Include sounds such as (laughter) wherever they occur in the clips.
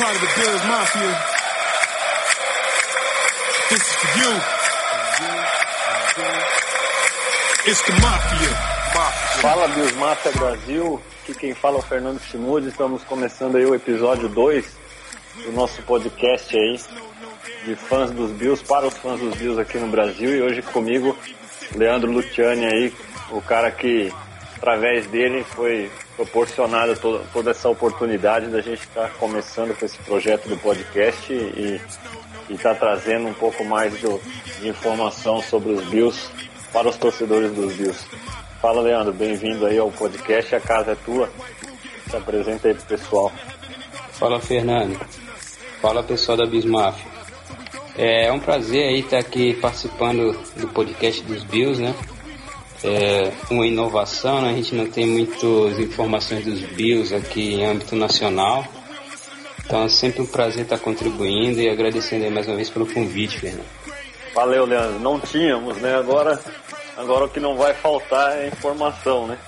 part of the Bills Mafia. This is for you. It's the Mafia. Fala Bills Mafia Brasil, aqui quem fala é o Fernando Chimude, estamos começando aí o episódio 2 do nosso podcast aí de fãs dos Bills para os fãs dos Bills aqui no Brasil e hoje comigo Leandro Luciani aí, o cara que através dele foi proporcionada toda, toda essa oportunidade da gente estar tá começando com esse projeto do podcast e está trazendo um pouco mais de, de informação sobre os Bills para os torcedores dos Bills. Fala Leandro, bem-vindo aí ao podcast, a casa é tua. Se apresenta aí pro pessoal. Fala Fernando. Fala pessoal da Bismaf. É um prazer aí estar aqui participando do podcast dos Bills, né? É uma inovação, né? a gente não tem muitas informações dos Bills aqui em âmbito nacional. Então é sempre um prazer estar contribuindo e agradecendo mais uma vez pelo convite, Fernando. Valeu, Leandro. Não tínhamos, né? Agora Agora o que não vai faltar é informação, né?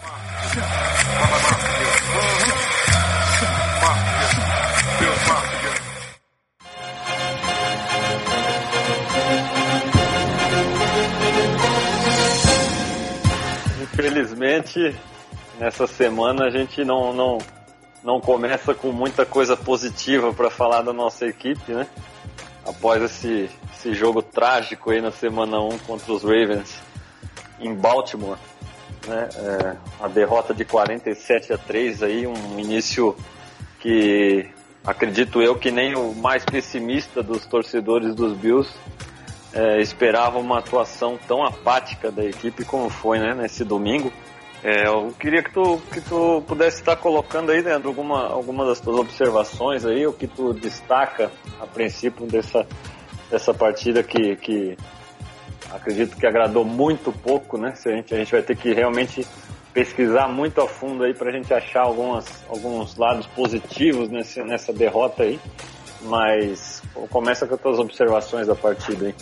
Infelizmente, nessa semana a gente não, não, não começa com muita coisa positiva para falar da nossa equipe, né? Após esse, esse jogo trágico aí na semana 1 contra os Ravens em Baltimore. Né? É, a derrota de 47 a 3 aí, um início que acredito eu que nem o mais pessimista dos torcedores dos Bills é, esperava uma atuação tão apática da equipe como foi né, nesse domingo. É, eu queria que tu, que tu pudesse estar colocando aí dentro alguma, alguma das tuas observações aí, o que tu destaca a princípio dessa, dessa partida que, que acredito que agradou muito pouco, né? Se a, gente, a gente vai ter que realmente pesquisar muito a fundo aí para a gente achar algumas, alguns lados positivos nesse, nessa derrota aí. Mas começa com as tuas observações da partida aí.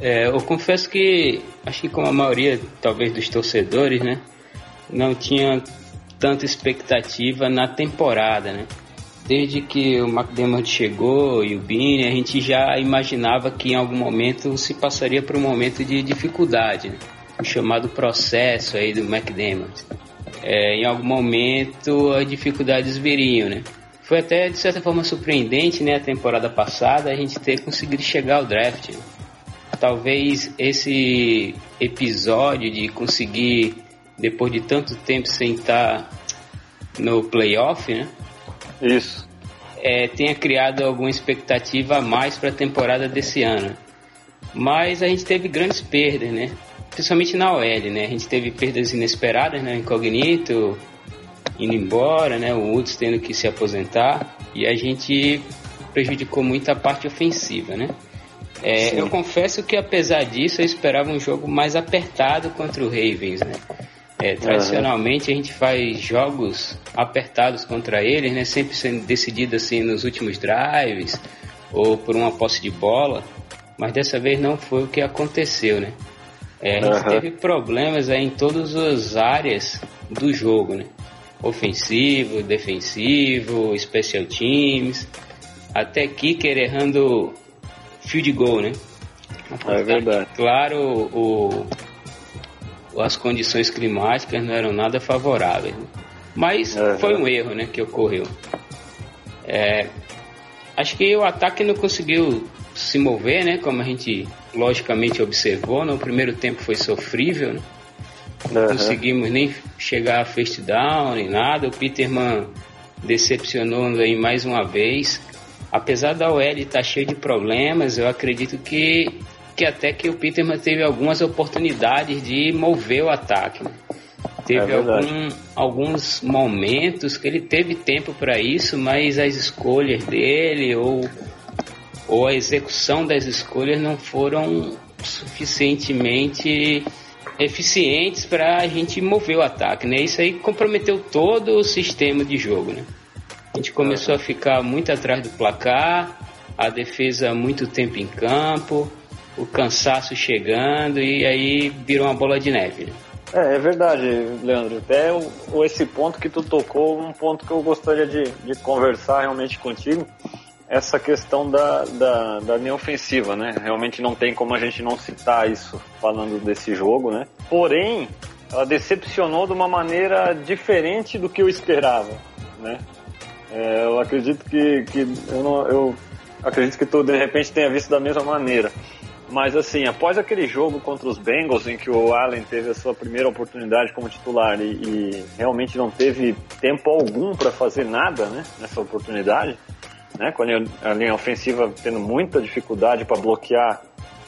É, eu confesso que acho que como a maioria talvez dos torcedores, né, não tinha tanta expectativa na temporada, né? Desde que o McDermott chegou e o Bini, a gente já imaginava que em algum momento se passaria por um momento de dificuldade, né? o chamado processo aí do McDermott. É, em algum momento as dificuldades viriam, né? Foi até de certa forma surpreendente, né, a temporada passada a gente ter conseguido chegar ao draft. Né? Talvez esse episódio de conseguir depois de tanto tempo sem estar no playoff, né? Isso. É, tenha criado alguma expectativa a mais para a temporada desse ano. Mas a gente teve grandes perdas, né? Principalmente na OL, né? A gente teve perdas inesperadas, né? Incognito indo embora, né? O Woods tendo que se aposentar. E a gente prejudicou muito a parte ofensiva, né? É, eu confesso que apesar disso eu esperava um jogo mais apertado contra o Ravens, né? É, tradicionalmente a gente faz jogos apertados contra eles, né? Sempre sendo decidido assim nos últimos drives ou por uma posse de bola, mas dessa vez não foi o que aconteceu, né? É, a gente uhum. teve problemas aí em todas as áreas do jogo, né? Ofensivo, defensivo, special teams, até kicker errando field goal, né? É verdade. Claro, o, as condições climáticas não eram nada favoráveis. Né? Mas uhum. foi um erro né, que ocorreu. É, acho que o ataque não conseguiu se mover, né, como a gente logicamente observou. No primeiro tempo foi sofrível. Né? Não uhum. conseguimos nem chegar a first down nem nada. O Peterman decepcionou aí mais uma vez. Apesar da OL estar tá cheio de problemas, eu acredito que que até que o Peterman teve algumas oportunidades de mover o ataque. Né? Teve é algum, alguns momentos que ele teve tempo para isso, mas as escolhas dele ou, ou a execução das escolhas não foram suficientemente eficientes para a gente mover o ataque, né? Isso aí comprometeu todo o sistema de jogo, né? A gente começou a ficar muito atrás do placar, a defesa muito tempo em campo, o cansaço chegando e aí virou uma bola de neve. É, é verdade, Leandro. Até o, esse ponto que tu tocou, um ponto que eu gostaria de, de conversar realmente contigo, essa questão da, da, da linha ofensiva, né? Realmente não tem como a gente não citar isso falando desse jogo, né? Porém, ela decepcionou de uma maneira diferente do que eu esperava, né? É, eu acredito que, que eu, não, eu acredito que tu de repente tenha visto da mesma maneira. Mas assim, após aquele jogo contra os Bengals, em que o Allen teve a sua primeira oportunidade como titular e, e realmente não teve tempo algum para fazer nada né, nessa oportunidade, né, com a linha ofensiva tendo muita dificuldade para bloquear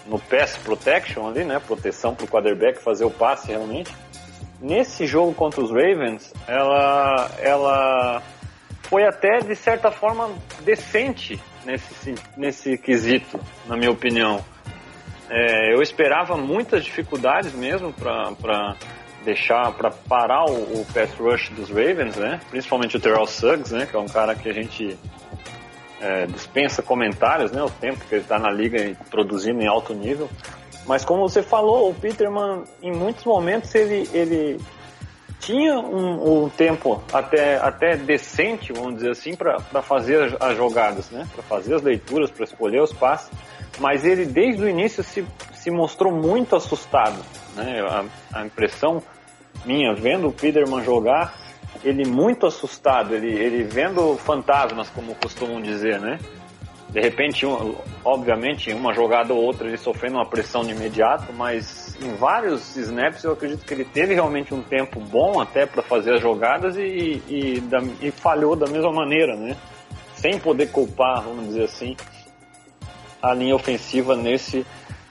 no pass protection ali, né, proteção para o quarterback fazer o passe realmente. Nesse jogo contra os Ravens, ela, ela foi até de certa forma decente nesse, nesse quesito, na minha opinião. É, eu esperava muitas dificuldades mesmo para deixar, para parar o, o, pass rush dos Ravens, né? Principalmente o Terrell Suggs, né? Que é um cara que a gente é, dispensa comentários, né? O tempo que ele está na liga e produzindo em alto nível. Mas como você falou, o Peterman, em muitos momentos ele, ele tinha um, um tempo até, até decente, vamos dizer assim, para fazer as, as jogadas, né? Para fazer as leituras, para escolher os passes mas ele desde o início se, se mostrou muito assustado. Né? A, a impressão minha, vendo o Peterman jogar, ele muito assustado, ele, ele vendo fantasmas, como costumam dizer, né? De repente, um, obviamente, uma jogada ou outra ele sofrendo uma pressão de imediato, mas em vários snaps eu acredito que ele teve realmente um tempo bom até para fazer as jogadas e, e, da, e falhou da mesma maneira, né? Sem poder culpar, vamos dizer assim, a linha ofensiva nesse,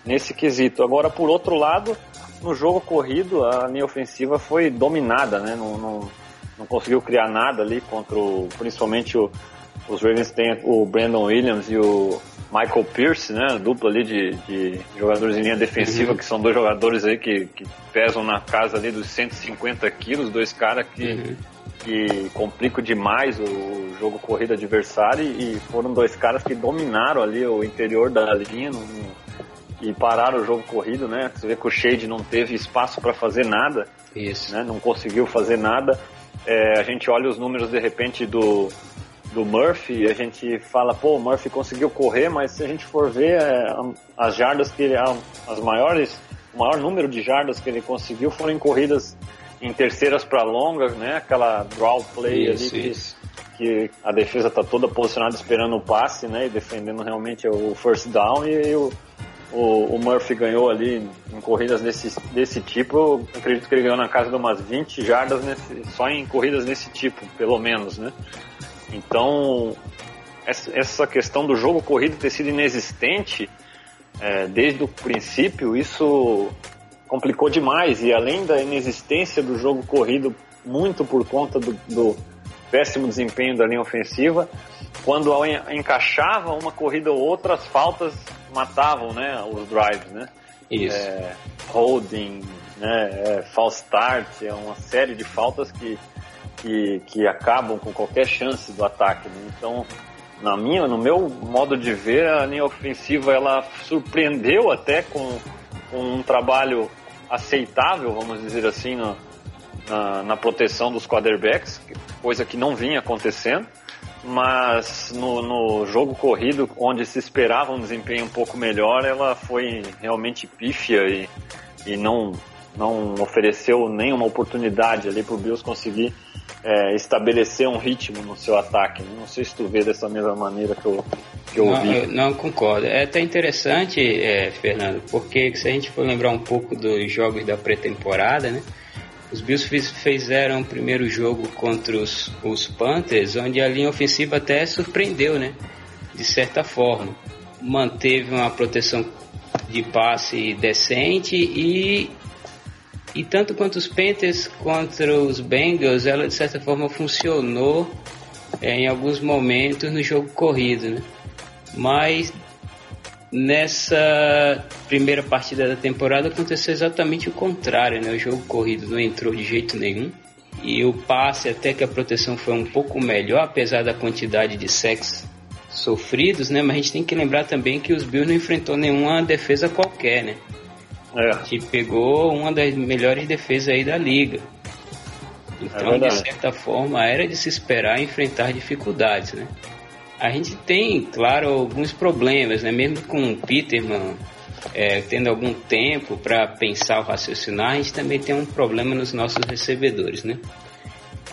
nesse quesito. Agora, por outro lado, no jogo corrido, a linha ofensiva foi dominada, né? Não, não, não conseguiu criar nada ali contra o, principalmente o, os Ravens têm o Brandon Williams e o Michael Pierce, né? Dupla ali de, de jogadores em linha defensiva, uhum. que são dois jogadores aí que, que pesam na casa ali dos 150 quilos, dois caras que uhum que complicam demais o jogo corrido adversário e foram dois caras que dominaram ali o interior da linha no, e pararam o jogo corrido, né? Você vê que o Shade não teve espaço para fazer nada, Isso. Né? não conseguiu fazer nada. É, a gente olha os números de repente do, do Murphy e a gente fala, pô, o Murphy conseguiu correr, mas se a gente for ver é, as jardas que ele, as maiores, o maior número de jardas que ele conseguiu foram em corridas em terceiras para longas, né? Aquela draw play isso, ali que, que, a defesa tá toda posicionada esperando o passe, né? E defendendo realmente o first down e o, o, o Murphy ganhou ali em corridas desse, desse tipo. Eu acredito que ele ganhou na casa de umas 20 jardas nesse, só em corridas desse tipo, pelo menos, né? Então, essa questão do jogo corrido ter sido inexistente é, desde o princípio, isso complicou demais. E além da inexistência do jogo corrido, muito por conta do, do péssimo desempenho da linha ofensiva, quando encaixava uma corrida ou outra, as faltas matavam né, os drives, né? Isso. É, holding, né, é, false start, é uma série de faltas que, que, que acabam com qualquer chance do ataque. Né? Então, na minha, no meu modo de ver, a linha ofensiva ela surpreendeu até com um trabalho aceitável, vamos dizer assim, no, na, na, proteção dos quarterbacks, coisa que não vinha acontecendo. Mas no, no, jogo corrido, onde se esperava um desempenho um pouco melhor, ela foi realmente pífia e, e não, não ofereceu nenhuma oportunidade ali para o Bills conseguir é, estabelecer um ritmo no seu ataque. Não sei se tu vê dessa mesma maneira que eu, que eu não, ouvi. Eu não concordo. É até interessante, é, Fernando, porque se a gente for lembrar um pouco dos jogos da pré-temporada, né? Os Bills fiz, fizeram o primeiro jogo contra os, os Panthers, onde a linha ofensiva até surpreendeu, né? De certa forma. Manteve uma proteção de passe decente e e tanto quanto os Panthers contra os Bengals, ela de certa forma funcionou é, em alguns momentos no jogo corrido, né? Mas nessa primeira partida da temporada aconteceu exatamente o contrário, né? O jogo corrido não entrou de jeito nenhum. E o passe, até que a proteção foi um pouco melhor, apesar da quantidade de sacks sofridos, né? Mas a gente tem que lembrar também que os Bills não enfrentou nenhuma defesa qualquer, né? É. Gente pegou uma das melhores defesas aí da liga. Então, É de certa forma, era de se esperar enfrentar dificuldades, né? A gente tem, claro, alguns problemas, né? Mesmo com o Peterman é, tendo algum tempo para pensar o raciocinar, a gente também tem um problema nos nossos recebedores, né?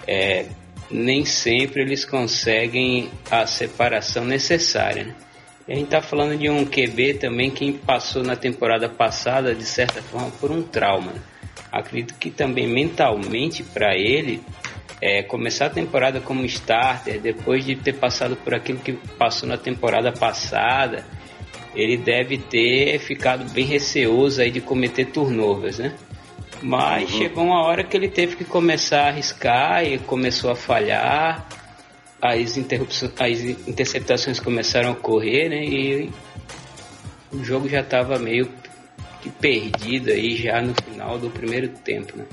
É, nem sempre eles conseguem a separação necessária, né? A gente está falando de um QB também que passou na temporada passada, de certa forma, por um trauma. né? Acredito que também mentalmente para ele é, começar a temporada como starter, depois de ter passado por aquilo que passou na temporada passada, ele deve ter ficado bem receoso aí de cometer turnovers, né? Mas chegou uma hora que ele teve que começar a arriscar e começou a falhar, as, as interceptações começaram a ocorrer, né? E o jogo já estava meio que perdido aí já no final do primeiro tempo, né?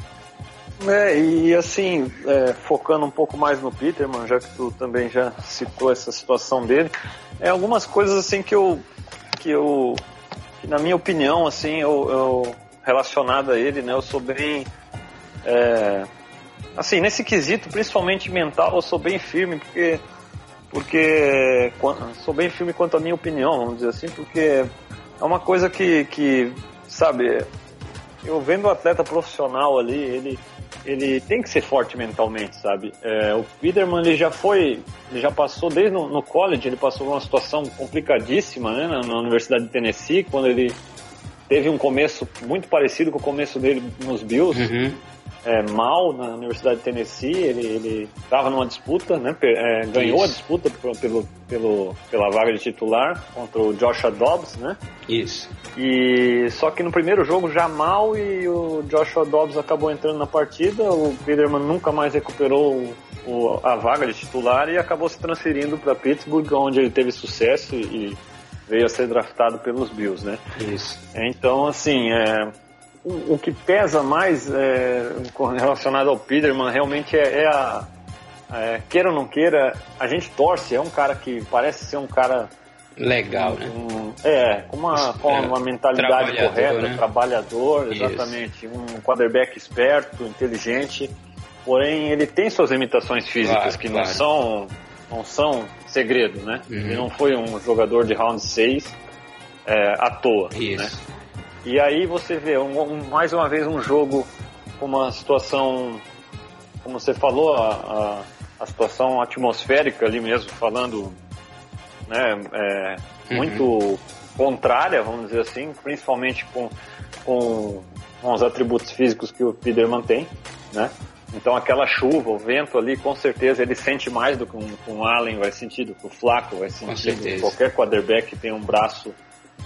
É, e assim, é, focando um pouco mais no Peterman, já que tu também já citou essa situação dele, é algumas coisas assim que eu, que eu, que na minha opinião, assim, eu, eu relacionado a ele, né, eu sou bem, é, assim, nesse quesito, principalmente mental, eu sou bem firme, porque, porque sou bem firme quanto à minha opinião, vamos dizer assim, porque é uma coisa que, que sabe, eu vendo o atleta profissional ali, ele, ele tem que ser forte mentalmente, sabe? É, o Peterman ele já foi, ele já passou desde no, no college, ele passou por uma situação complicadíssima, né, na, na Universidade de Tennessee, quando ele teve um começo muito parecido com o começo dele nos Bills, Uhum. É, mal na Universidade de Tennessee, ele estava numa disputa, né, é, ganhou a Isso. disputa pelo, pelo, pela vaga de titular contra o Joshua Dobbs, né? Isso. E só que no primeiro jogo já mal e o Joshua Dobbs acabou entrando na partida, o Peterman nunca mais recuperou o- a vaga de titular e acabou se transferindo para Pittsburgh, onde ele teve sucesso e veio a ser draftado pelos Bills, né? Isso. Então, assim, é, o, o que pesa mais é, relacionado ao Peterman realmente é, é a. é, queira ou não queira, a gente torce, é um cara que parece ser um cara Legal, né? um- é, com uma, com É, uma mentalidade trabalhador, correta, né? trabalhador, Isso. exatamente. Um quarterback esperto, inteligente. Porém, ele tem suas limitações físicas Claro, que claro. não são não são segredo, né? Uhum. Ele não foi um jogador de round 6 é, à toa, né? E aí você vê um- um- mais uma vez um jogo com uma situação, como você falou, a, a, a situação atmosférica ali mesmo, falando, né, é, Uhum. muito contrária, vamos dizer assim, principalmente com, com, com os atributos físicos que o Peterman tem, né? Então aquela chuva, o vento ali, com certeza ele sente mais do que um, um Allen vai sentir, do que o Flaco vai sentir, qualquer quarterback que tem um braço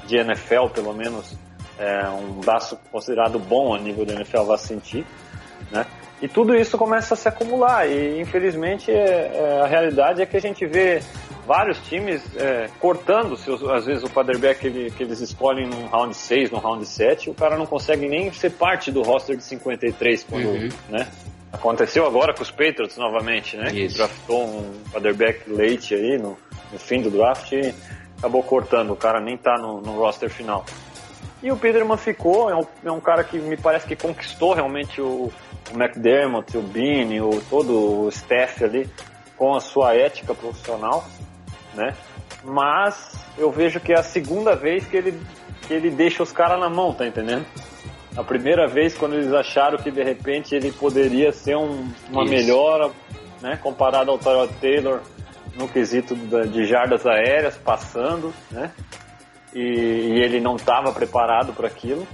de NFL, pelo menos é, um braço considerado bom a nível da NFL vai sentir, né? E tudo isso começa a se acumular e infelizmente é, é, a realidade é que a gente vê vários times é, cortando seus, às vezes o quarterback que, ele- que eles escolhem no round 6, no round 7, o cara não consegue nem ser parte do roster de 53 quando, Uhum. né? Aconteceu agora com os Patriots novamente, né? Que Isso. draftou um quarterback late aí no, no fim do draft e acabou cortando, o cara nem tá no, no roster final. E o Peterman ficou, é um, é um cara que me parece que conquistou realmente o, o McDermott, o Bean, o, todo o staff ali com a sua ética profissional, né? Mas eu vejo que é a segunda vez que ele, que ele deixa os caras na mão, tá entendendo? A primeira vez quando eles acharam que de repente ele poderia ser um- uma Isso. melhora, né? Comparado ao Tyrod Taylor no quesito de jardas aéreas passando, né? E, e ele não estava preparado para aquilo.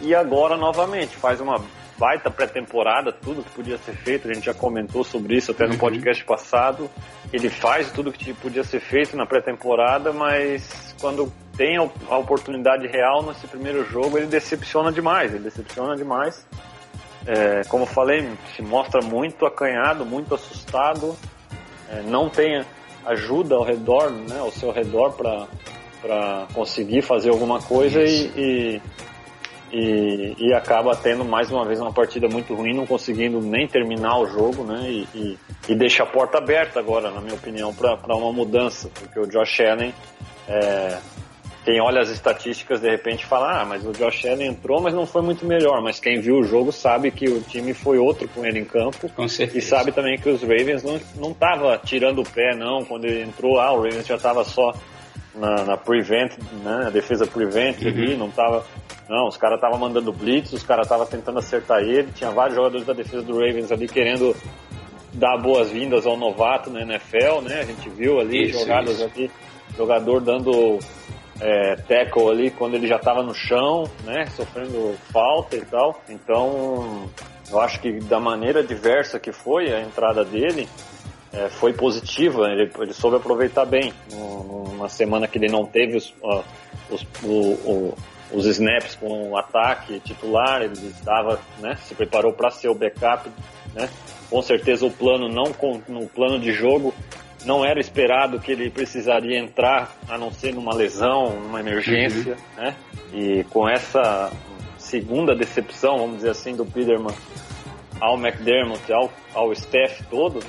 E agora novamente faz uma baita pré-temporada, tudo que podia ser feito, a gente já comentou sobre isso até no Uhum. podcast passado. Ele faz tudo que podia ser feito na pré-temporada, mas quando tem a a oportunidade real nesse primeiro jogo, ele decepciona demais, ele decepciona demais. É, como eu falei, se mostra muito acanhado, muito assustado, é, não tem ajuda ao redor, né, ao seu redor para conseguir fazer alguma coisa e, e, e, acaba tendo mais uma vez uma partida muito ruim, não conseguindo nem terminar o jogo, né, e, e, e deixa a porta aberta agora, na minha opinião, para uma mudança, porque o Josh Allen é, quem olha as estatísticas de repente fala, ah, mas o Josh Allen entrou, mas não foi muito melhor. Mas quem viu o jogo sabe que o time foi outro com ele em campo. Com. E sabe também que os Ravens não, não tava tirando o pé, não. Quando ele entrou, ah, o Ravens já tava só na, na prevent, né, a defesa prevent uhum. ali, não tava... Não, os caras estavam mandando blitz, os caras estavam tentando acertar ele. Tinha vários jogadores da defesa do Ravens ali querendo dar boas-vindas ao novato na NFL, né? A gente viu ali isso, jogadas isso. aqui, jogador dando é, tackle ali quando ele já estava no chão, né, sofrendo falta e tal. Então, eu acho que da maneira diversa que foi a entrada dele, é, foi positiva. Ele, ele, soube aproveitar bem. Numa semana que ele não teve os, uh, os, o, o, os snaps com o ataque titular, ele estava, né, se preparou para ser o backup, né. Com certeza o plano não no plano de jogo não era esperado que ele precisaria entrar, a não ser numa lesão, numa emergência, uhum. né? E com essa segunda decepção, vamos dizer assim, do Peterman ao McDermott, ao, ao staff todo,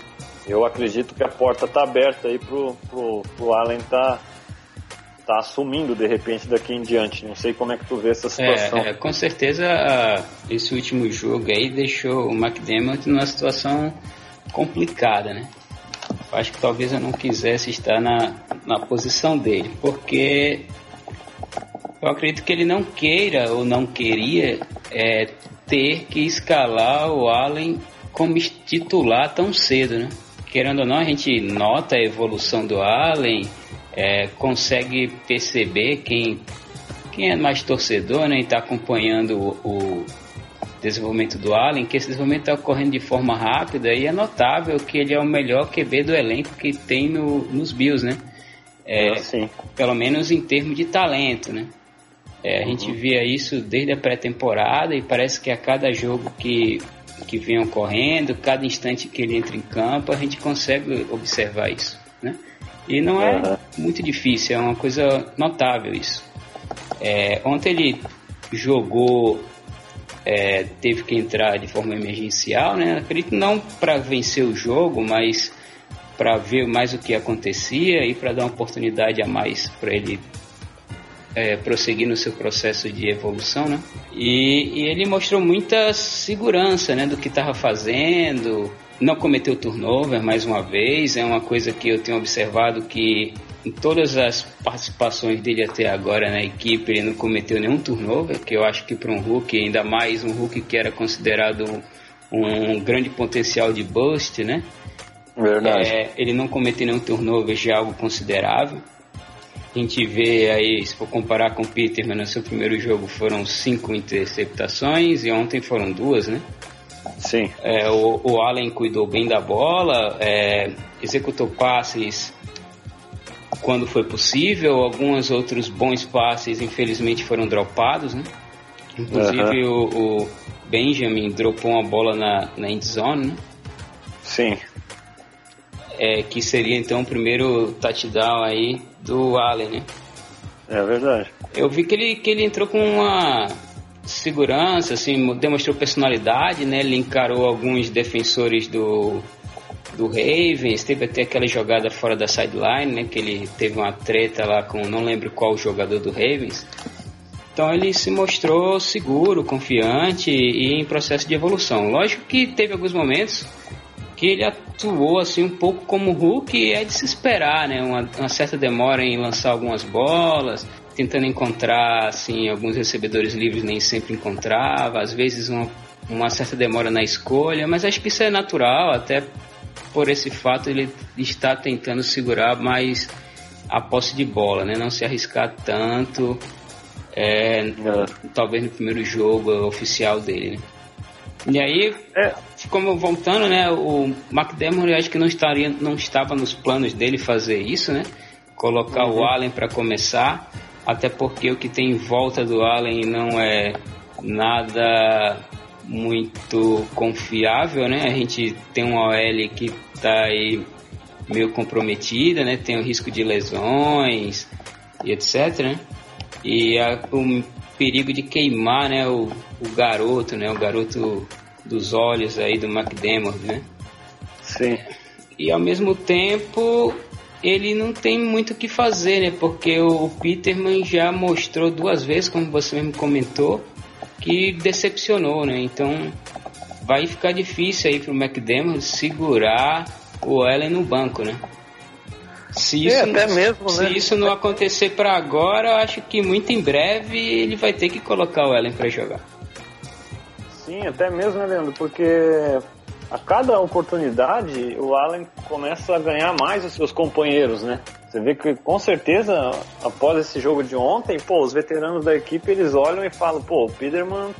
eu acredito que a porta está aberta aí pro, pro, pro Allen tá, tá assumindo de repente daqui em diante. Não sei como é que tu vê essa situação. É, é, com certeza esse último jogo aí deixou o McDermott numa situação complicada, né? acho que talvez eu não quisesse estar na, na posição dele, porque eu acredito que ele não queira ou não queria é, ter que escalar o Allen como titular tão cedo, né? Querendo ou não, a gente nota a evolução do Allen, é, consegue perceber quem, quem é mais torcedor, né? E está acompanhando o, o desenvolvimento do Allen, que esse desenvolvimento está ocorrendo de forma rápida e é notável que ele é o melhor QB do elenco que tem no, nos Bills, né? É, ah, pelo menos em termos de talento, né? É, a uhum. gente via isso desde a pré-temporada e parece que a cada jogo que, que vem ocorrendo, cada instante que ele entra em campo, a gente consegue observar isso, né? E não é uhum. muito difícil, é uma coisa notável isso. É, ontem ele jogou é, teve que entrar de forma emergencial, né? Acredito não para vencer o jogo, mas para ver mais o que acontecia e para dar uma oportunidade a mais para ele é, prosseguir no seu processo de evolução, né? E, e ele mostrou muita segurança, né, do que estava fazendo. Não cometeu turnover mais uma vez, é uma coisa que eu tenho observado que em todas as participações dele até agora na equipe, ele não cometeu nenhum turnover, que eu acho que para um Hulk, ainda mais um Hulk que era considerado um, grande potencial de bust, né? Verdade. É, ele não cometeu nenhum turnover, já é algo considerável. A gente vê aí, se for comparar com o Peter, no seu primeiro jogo foram cinco interceptações e ontem foram duas, né? Sim. É, o, o Allen cuidou bem da bola, é, executou passes quando foi possível. Alguns outros bons passes, infelizmente, foram dropados, né? Inclusive uhum. o, o, Benjamin dropou uma bola na, na endzone, né? Sim. É, que seria então o primeiro touchdown aí do Allen, né? É verdade. Eu vi que ele, que ele entrou com uma segurança, assim, demonstrou personalidade, né? Ele encarou alguns defensores do, do Ravens, teve até aquela jogada fora da sideline, né, que ele teve uma treta lá com não lembro qual jogador do Ravens. Então ele se mostrou seguro, confiante e em processo de evolução. Lógico que teve alguns momentos que ele atuou assim um pouco como Hulk e é de se esperar, né? Uma, uma, certa demora em lançar algumas bolas, tentando encontrar assim alguns recebedores livres nem sempre encontrava, às vezes uma, uma certa demora na escolha, mas acho que isso é natural, até por esse fato ele está tentando segurar mais a posse de bola, né? Não se arriscar tanto, é, é. talvez no primeiro jogo oficial dele. Né? E aí, é. Como voltando, né? O McDermott acho que não estaria, não estava nos planos dele fazer isso, né? Colocar uhum. o Allen para começar, até porque o que tem em volta do Allen não é nada muito confiável, né? A gente tem uma OL que está aí meio comprometida, né? Tem o risco de lesões e etc, né? E a, o perigo de queimar, né? O, o garoto, né? O garoto dos olhos aí do McDermott, né? Sim. E ao mesmo tempo ele não tem muito o que fazer, né? Porque o Peterman já mostrou duas vezes, como você mesmo comentou, que decepcionou, né? Então vai ficar difícil aí pro McDermott segurar o Allen no banco, né? Se isso, é, até mesmo, se né? isso não acontecer para agora, eu acho que muito em breve ele vai ter que colocar o Allen para jogar. Sim, até mesmo, né, Leandro? Porque a cada oportunidade o Allen começa a ganhar mais os seus companheiros, né? Você vê que com certeza após esse jogo de ontem, pô, os veteranos da equipe eles olham e falam, pô, o Peterman,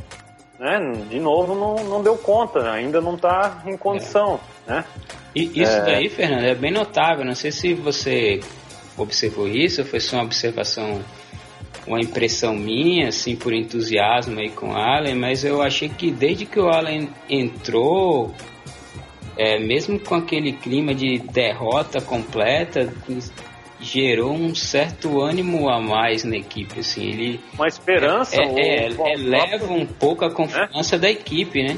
né, de novo não, não deu conta, ainda não tá em condição, é. né? E isso é... daí, Fernando, é bem notável. Não sei se você observou isso, ou foi só uma observação, uma impressão minha, assim, por entusiasmo aí com o Allen, mas eu achei que desde que o Allen entrou, é, mesmo com aquele clima de derrota completa, gerou um certo ânimo a mais na equipe, assim, ele... Uma esperança. É, é, eleva um pouco a confiança é? da equipe, né?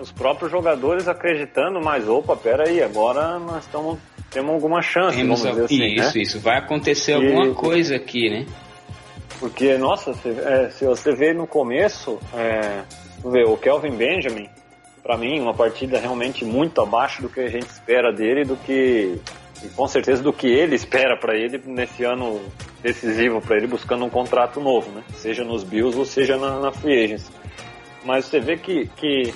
Os próprios jogadores acreditando, mas opa, pera aí, agora nós estamos temos alguma chance, temos vamos dizer assim, Isso, né? isso, vai acontecer e... alguma coisa aqui, né? Porque, nossa, se, é, se você vê no começo, é, o Kelvin Benjamin, para mim, uma partida realmente muito abaixo do que a gente espera dele, do que e com certeza do que ele espera para ele nesse ano decisivo para ele buscando um contrato novo, né? Seja nos Bills ou seja na, na Free Agents. Mas você vê que, que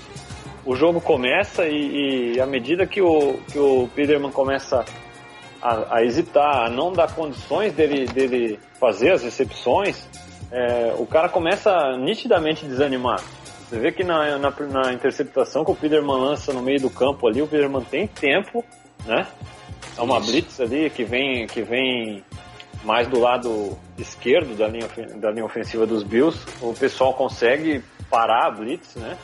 o jogo começa e, e à medida que o, que o Peterman começa a, a, hesitar, a não dar condições dele, dele fazer as recepções, é, o cara começa a nitidamente desanimar. Você vê que na, na, na, interceptação que o Peterman lança no meio do campo ali, o Peterman tem tempo, né? É uma Isso. blitz ali que vem, que vem mais do lado esquerdo da linha, da linha ofensiva dos Bills. O pessoal consegue parar a blitz, né?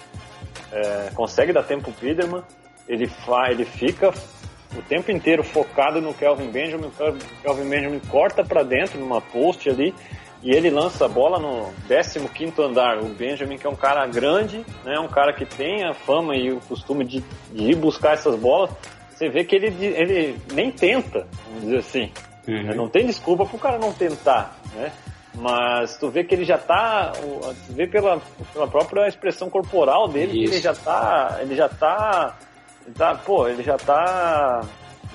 É, consegue dar tempo pro Peterman. Ele, fa, ele fica o tempo inteiro focado no Kelvin Benjamin. O Kelvin Benjamin corta para dentro numa post ali e ele lança a bola no 15 andar. O Benjamin, que é um cara grande, né, um cara que tem a fama e o costume de, de ir buscar essas bolas, você vê que ele, ele nem tenta, vamos dizer assim. Uhum. Não tem desculpa pro cara não tentar, né? Mas tu vê que ele já tá. Tu vê pela, pela própria expressão corporal dele Isso. que ele já tá. Ele já tá. Tá pô, ele já tá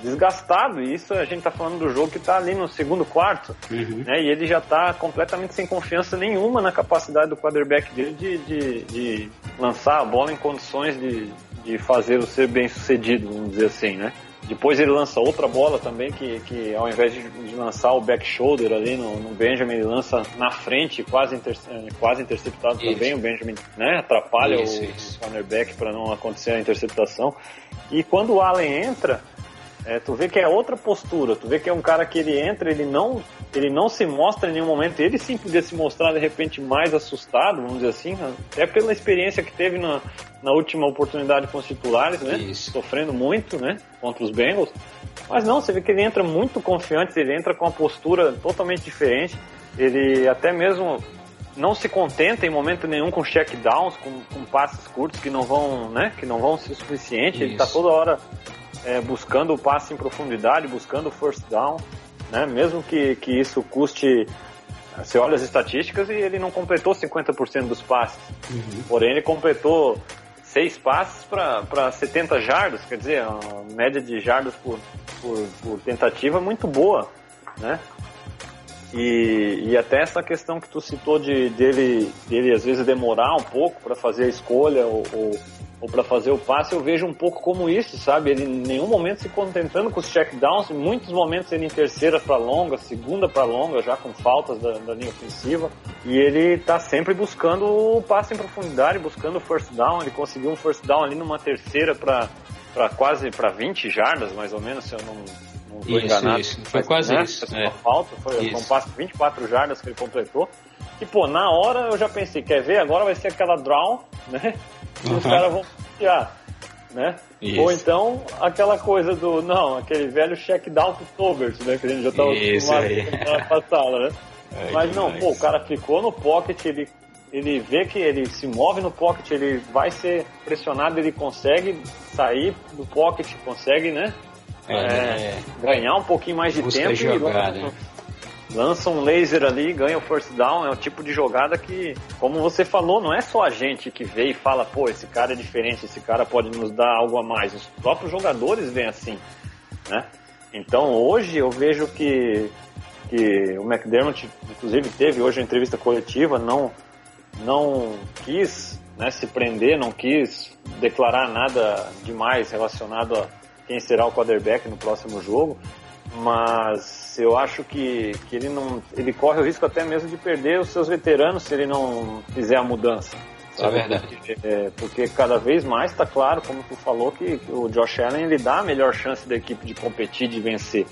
desgastado. E isso a gente tá falando do jogo que tá ali no segundo quarto. Uhum. Né? E ele já tá completamente sem confiança nenhuma na capacidade do quarterback dele de, de, de lançar a bola em condições de, de fazer o ser bem sucedido, vamos dizer assim, né? Depois ele lança outra bola também, que, que ao invés de, de lançar o back shoulder ali no, no, Benjamin, ele lança na frente, quase, inter, quase interceptado isso. também. O Benjamin né, atrapalha isso, o, isso. o cornerback para não acontecer a interceptação. E quando o Allen entra, é, tu vê que é outra postura, tu vê que é um cara que ele entra, ele não, ele não se mostra em nenhum momento, ele sim podia se mostrar de repente mais assustado, vamos dizer assim, né? até pela experiência que teve na, na última oportunidade com os titulares, né? Isso. Sofrendo muito, né? Contra os Bengals. Mas não, você vê que ele entra muito confiante, ele entra com uma postura totalmente diferente, ele até mesmo não se contenta em momento nenhum com check downs, com, com passes curtos que não vão, né? Que não vão ser suficientes. Ele está toda hora é, buscando o passe em profundidade, buscando o first down, né? Mesmo que, que isso custe. Você olha as estatísticas e ele não completou 50% dos passes. Uhum. Porém, ele completou seis passes para 70 jardas, quer dizer, uma média de jardas por, por, por tentativa muito boa, né? E, e até essa questão que tu citou de dele, dele às vezes demorar um pouco para fazer a escolha ou, ou ou para fazer o passe, eu vejo um pouco como isso, sabe? Ele em nenhum momento se contentando com os checkdowns, em muitos momentos ele em terceira para longa, segunda para longa, já com faltas da, da, linha ofensiva, e ele tá sempre buscando o passe em profundidade, buscando o first down, ele conseguiu um first down ali numa terceira para para quase para 20 jardas, mais ou menos, se eu não não estou enganado. Isso. Foi Mas, quase né? isso. É. falta, foi isso. um passe de 24 jardas que ele completou. E pô, na hora eu já pensei, quer ver? Agora vai ser aquela draw, né? E uhum. os caras vão tirar, né? Isso. Ou então aquela coisa do, não, aquele velho check down pro Tobert, né? Que a gente já tava acostumado a passada, né? (laughs) É, Mas não, pô, o cara ficou no pocket, ele, ele vê que ele se move no pocket, ele vai ser pressionado, ele consegue sair do pocket, consegue, né? É, ganhar um pouquinho mais de tempo jogada. e lança, lança um laser ali, ganha o first down. É o tipo de jogada que, como você falou, não é só a gente que vê e fala, pô, esse cara é diferente, esse cara pode nos dar algo a mais. Os próprios jogadores veem assim, né? Então hoje eu vejo que, que o McDermott, inclusive, teve hoje uma entrevista coletiva, não, não quis né, se prender, não quis declarar nada demais relacionado a quem será o quarterback no próximo jogo, mas eu acho que, que ele não ele corre o risco até mesmo de perder os seus veteranos se ele não fizer a mudança. Isso é verdade. Porque, é, porque cada vez mais está claro, como tu falou, que o Josh Allen ele dá a melhor chance da equipe de competir, de vencer.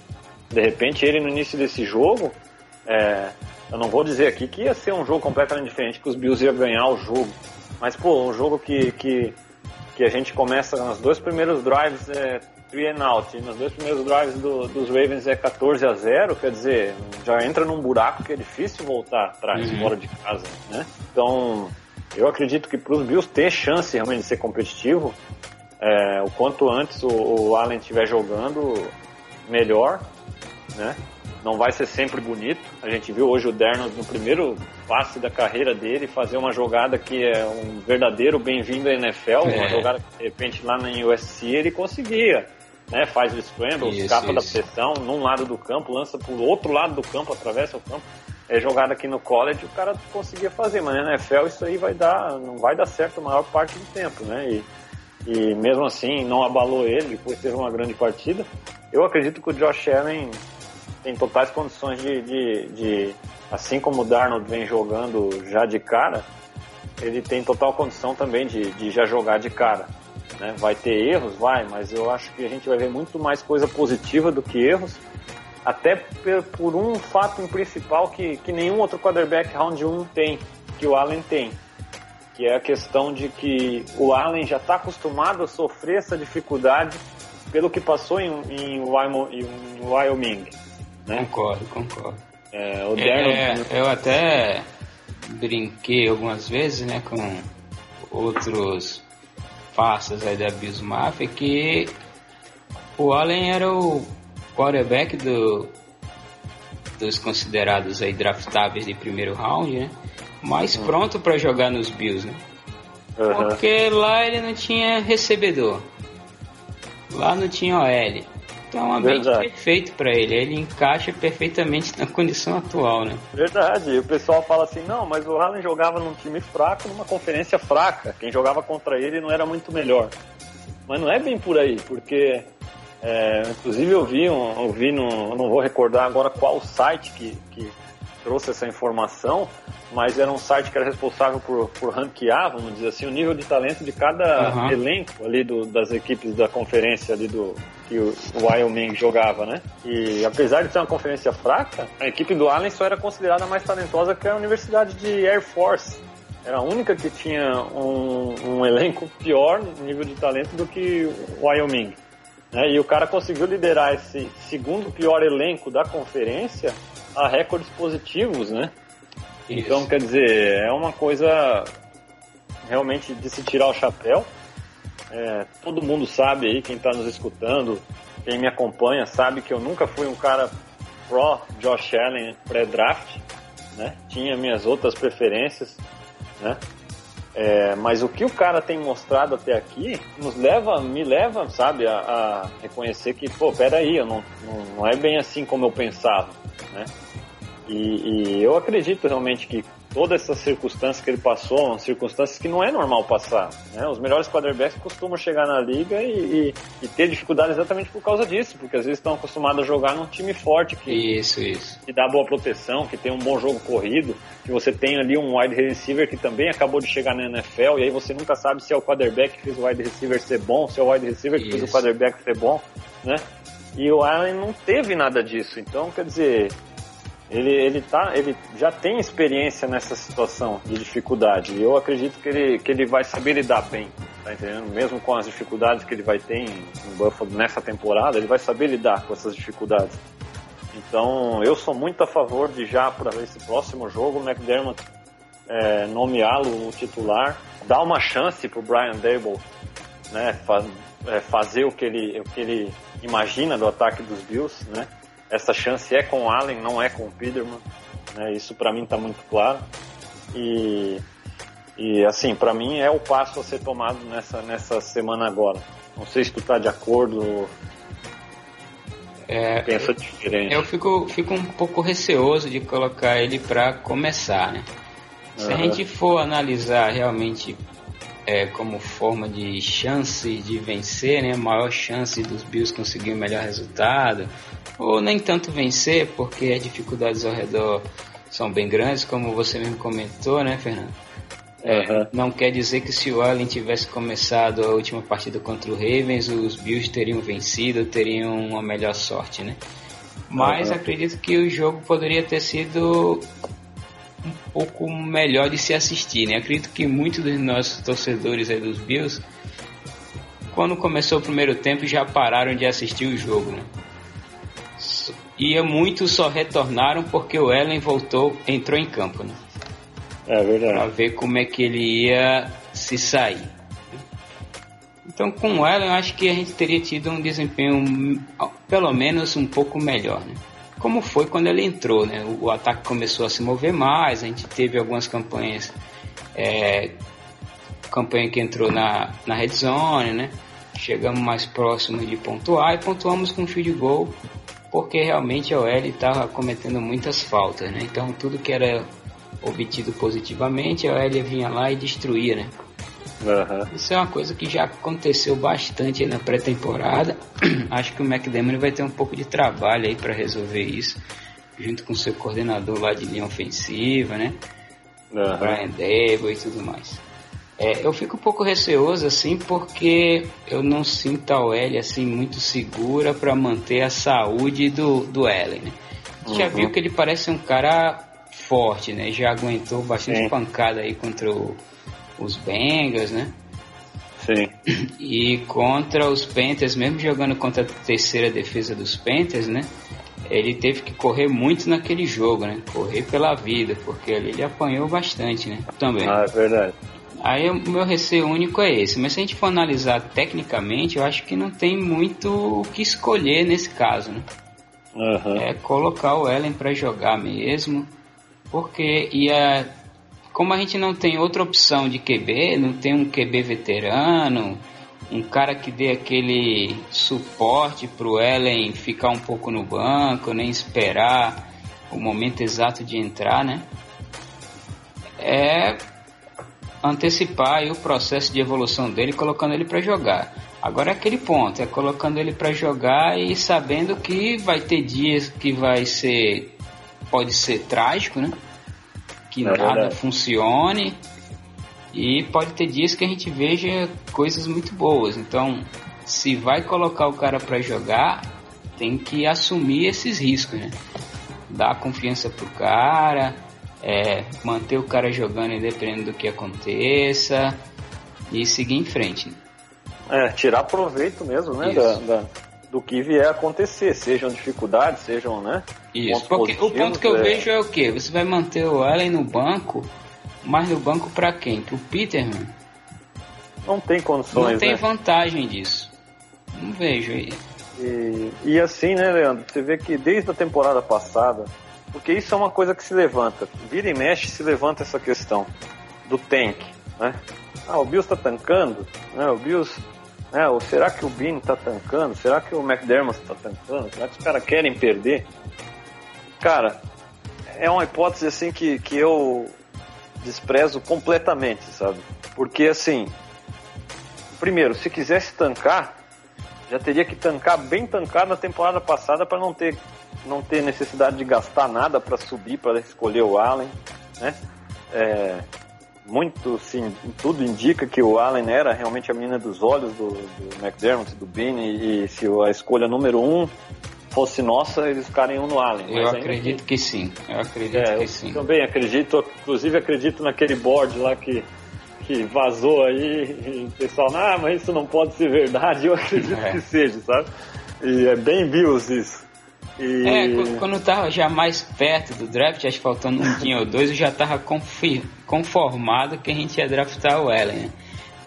De repente, ele no início desse jogo, é, eu não vou dizer aqui que ia ser um jogo completamente diferente, que os Bills iam ganhar o jogo. Mas, pô, um jogo que, que, que a gente começa nos dois primeiros drives é three and out, e nos dois primeiros drives do, dos Ravens é 14 a 0, quer dizer, já entra num buraco que é difícil voltar atrás, Uhum. fora de casa, né? Então, eu acredito que para os Bills ter chance realmente de ser competitivo, é, o quanto antes o, o Allen estiver jogando, melhor, né? Não vai ser sempre bonito. A gente viu hoje o Derno no primeiro passe da carreira dele fazer uma jogada que é um verdadeiro bem-vindo à NFL, uma É. jogada que de repente lá na USC ele conseguia. Né, faz o scramble, Isso, escapa da isso. pressão num lado do campo, lança pro outro lado do campo, atravessa o campo. É jogada aqui no college o cara conseguia fazer, mas na NFL isso aí vai dar, não vai dar certo a maior parte do tempo, né? E, e mesmo assim não abalou ele, depois teve uma grande partida. Eu acredito que o Josh Allen tem totais condições de, de, de assim como o Darnold vem jogando já de cara, ele tem total condição também de, de já jogar de cara. Né? Vai ter erros? Vai, mas eu acho que a gente vai ver muito mais coisa positiva do que erros, até por, um fato em principal que, que nenhum outro quarterback round 1 tem, que o Allen tem, que é a questão de que o Allen já está acostumado a sofrer essa dificuldade pelo que passou em, em, em Wyoming. Né? Concordo, concordo. É, o Darnold, É, eu até brinquei algumas vezes, né, com outros farsas aí da Bills Mafia que o Allen era o quarterback do, dos considerados aí draftáveis de primeiro round, né? Mais pronto para jogar nos Bills, né? Aham. Porque lá ele não tinha recebedor. Lá não tinha OL. Então é um ambiente Verdade. perfeito para ele. Ele encaixa perfeitamente na condição atual, né? Verdade, o pessoal fala assim, não, mas o Allen jogava num time fraco, numa conferência fraca. Quem jogava contra ele não era muito melhor. Mas não é bem por aí, porque é, inclusive eu vi, um, eu vi no, eu não vou recordar agora qual site que, que trouxe essa informação, mas era um site que era responsável por, por ranquear, vamos dizer assim, o nível de talento de cada Aham. elenco ali do, das equipes da conferência ali do que o Wyoming jogava, né? E apesar de ser uma conferência fraca, a equipe do Allen só era considerada mais talentosa que a Universidade de Air Force. Era a única que tinha um, um elenco pior no nível de talento do que o Wyoming. Né? E o cara conseguiu liderar esse segundo pior elenco da conferência a recordes positivos, né? Então, Isso. quer dizer, é uma coisa realmente de se tirar o chapéu. É, todo mundo sabe aí, quem está nos escutando, quem me acompanha, sabe que eu nunca fui um cara pró Josh Allen pré-draft, né? Tinha minhas outras preferências, né? É, mas o que o cara tem mostrado até aqui nos leva, me leva, sabe, a, a reconhecer que, pô, peraí, eu não, não, não é bem assim como eu pensava, né? E, e eu acredito realmente que todas essas circunstâncias que ele passou, são circunstâncias que não é normal passar. Né? Os melhores quarterbacks costumam chegar na liga e, e- e ter dificuldade exatamente por causa disso, porque às vezes estão acostumados a jogar num time forte que, Isso, isso. que dá boa proteção, que tem um bom jogo corrido, que você tem ali um wide receiver que também acabou de chegar na NFL, e aí você nunca sabe se é o quarterback que fez o wide receiver ser bom, se é o wide receiver que fez o Isso. quarterback ser bom, né? E o Allen não teve nada disso, então quer dizer, ele, ele, tá, ele já tem experiência nessa situação de dificuldade, e eu acredito que ele, que ele vai saber lidar bem, tá entendendo? Mesmo com as dificuldades que ele vai ter em, em Buffalo nessa temporada, ele vai saber lidar com essas dificuldades. Então, eu sou muito a favor de já para esse próximo jogo, o McDermott é, nomeá-lo o titular, dar uma chance para o Brian Dable né, fa é, fazer o que, ele, o que ele imagina do ataque dos Bills, né? Essa chance é com o Allen, não é com o Peterman, né? Isso para mim está muito claro. E, e assim, para mim é o passo a ser tomado nessa, nessa semana agora. Não sei se tu tá de acordo é, pensa diferente. Eu fico, fico um pouco receoso de colocar ele para começar, né? Se uhum. a gente for analisar realmente é, como forma de chance de vencer, né? Maior chance dos Bills conseguir o melhor resultado, ou nem tanto vencer, porque as dificuldades ao redor são bem grandes, como você mesmo comentou, né, Fernando? É, Não quer dizer que se o Allen tivesse começado a última partida contra o Ravens, os Bills teriam vencido, teriam uma melhor sorte, né? Mas uhum. acredito que o jogo poderia ter sido um pouco melhor de se assistir, né? Acredito que muitos dos nossos torcedores aí dos Bills, quando começou o primeiro tempo, já pararam de assistir o jogo, né? E muitos só retornaram porque o Allen voltou, entrou em campo, né? É verdade. Pra ver como é que ele ia se sair. Então, com o Allen, eu acho que a gente teria tido um desempenho pelo menos um pouco melhor, né? Como foi quando ele entrou, né? O, o ataque começou a se mover mais, a gente teve algumas campanhas, é, campanha que entrou na, na red zone, né? Chegamos mais próximos de pontuar e pontuamos com field goal, porque realmente a OL estava cometendo muitas faltas, né? Então, tudo que era obtido positivamente, a Elia vinha lá e destruía, né? Uhum. Isso é uma coisa que já aconteceu bastante na pré-temporada. (clears throat) Acho que o McDermott vai ter um pouco de trabalho aí para resolver isso, junto com seu coordenador lá de linha ofensiva, né? Uhum. Brian Debo e tudo mais. É, eu fico um pouco receoso assim porque eu não sinto a OL assim muito segura para manter a saúde do, do Ellen. Né? Uhum. Já viu que ele parece um cara forte, né? Já aguentou bastante Sim. pancada aí contra o, os Bengals, né? Sim. E contra os Panthers, mesmo jogando contra a terceira defesa dos Panthers, né? Ele teve que correr muito naquele jogo, né? Correr pela vida, porque ali ele apanhou bastante, né? Também. Ah, é verdade. Aí o meu receio único é esse, mas se a gente for analisar tecnicamente, eu acho que não tem muito o que escolher nesse caso, né? Uhum. É colocar o Ellen para jogar mesmo, porque ia, como a gente não tem outra opção de QB, não tem um QB veterano, um cara que dê aquele suporte pro Ellen ficar um pouco no banco, nem esperar o momento exato de entrar, né? É antecipar o processo de evolução dele colocando ele para jogar. Agora é aquele ponto, é colocando ele para jogar e sabendo que vai ter dias que vai ser pode ser trágico, né? Que é nada verdade. funcione. E pode ter dias que a gente veja coisas muito boas. Então, se vai colocar o cara para jogar, tem que assumir esses riscos, né? Dar confiança pro cara, é, manter o cara jogando independente do que aconteça e seguir em frente. É, tirar proveito mesmo, né? Da, da, do que vier a acontecer, sejam dificuldades, sejam, né? Isso, porque o ponto que eu é... vejo é o que? Você vai manter o Allen no banco, mas no banco para quem? Pro Peterman? Não tem condições. Não tem né? vantagem disso. Não vejo aí. E, e assim, né, Leandro? Você vê que desde a temporada passada, porque isso é uma coisa que se levanta, vira e mexe se levanta essa questão do tank, né? Ah, o Bills tá tancando, né? O Bills né? Ou será que o Bean tá tancando? Será que o McDermott tá tancando? Será que os caras querem perder? Cara, é uma hipótese assim que, que eu desprezo completamente, sabe? Porque assim, primeiro, se quisesse tancar, já teria que tancar bem tancado na temporada passada para não ter não ter necessidade de gastar nada para subir para escolher o Allen, né? É, muito, sim, tudo indica que o Allen era realmente a menina dos olhos do, do McDermott, do Bean, e, se a escolha número um fosse nossa, eles ficariam no Allen. Eu acredito que... que... sim, eu acredito é, que sim. Também acredito, inclusive acredito naquele board lá que, que vazou aí, e o pessoal, ah, mas isso não pode ser verdade, (laughs) eu acredito é. que seja, sabe? E é bem Bills isso. E... É, quando eu tava já mais perto do draft, acho que faltando um dia ou dois, eu já tava conformado que a gente ia draftar o Ellen. Né?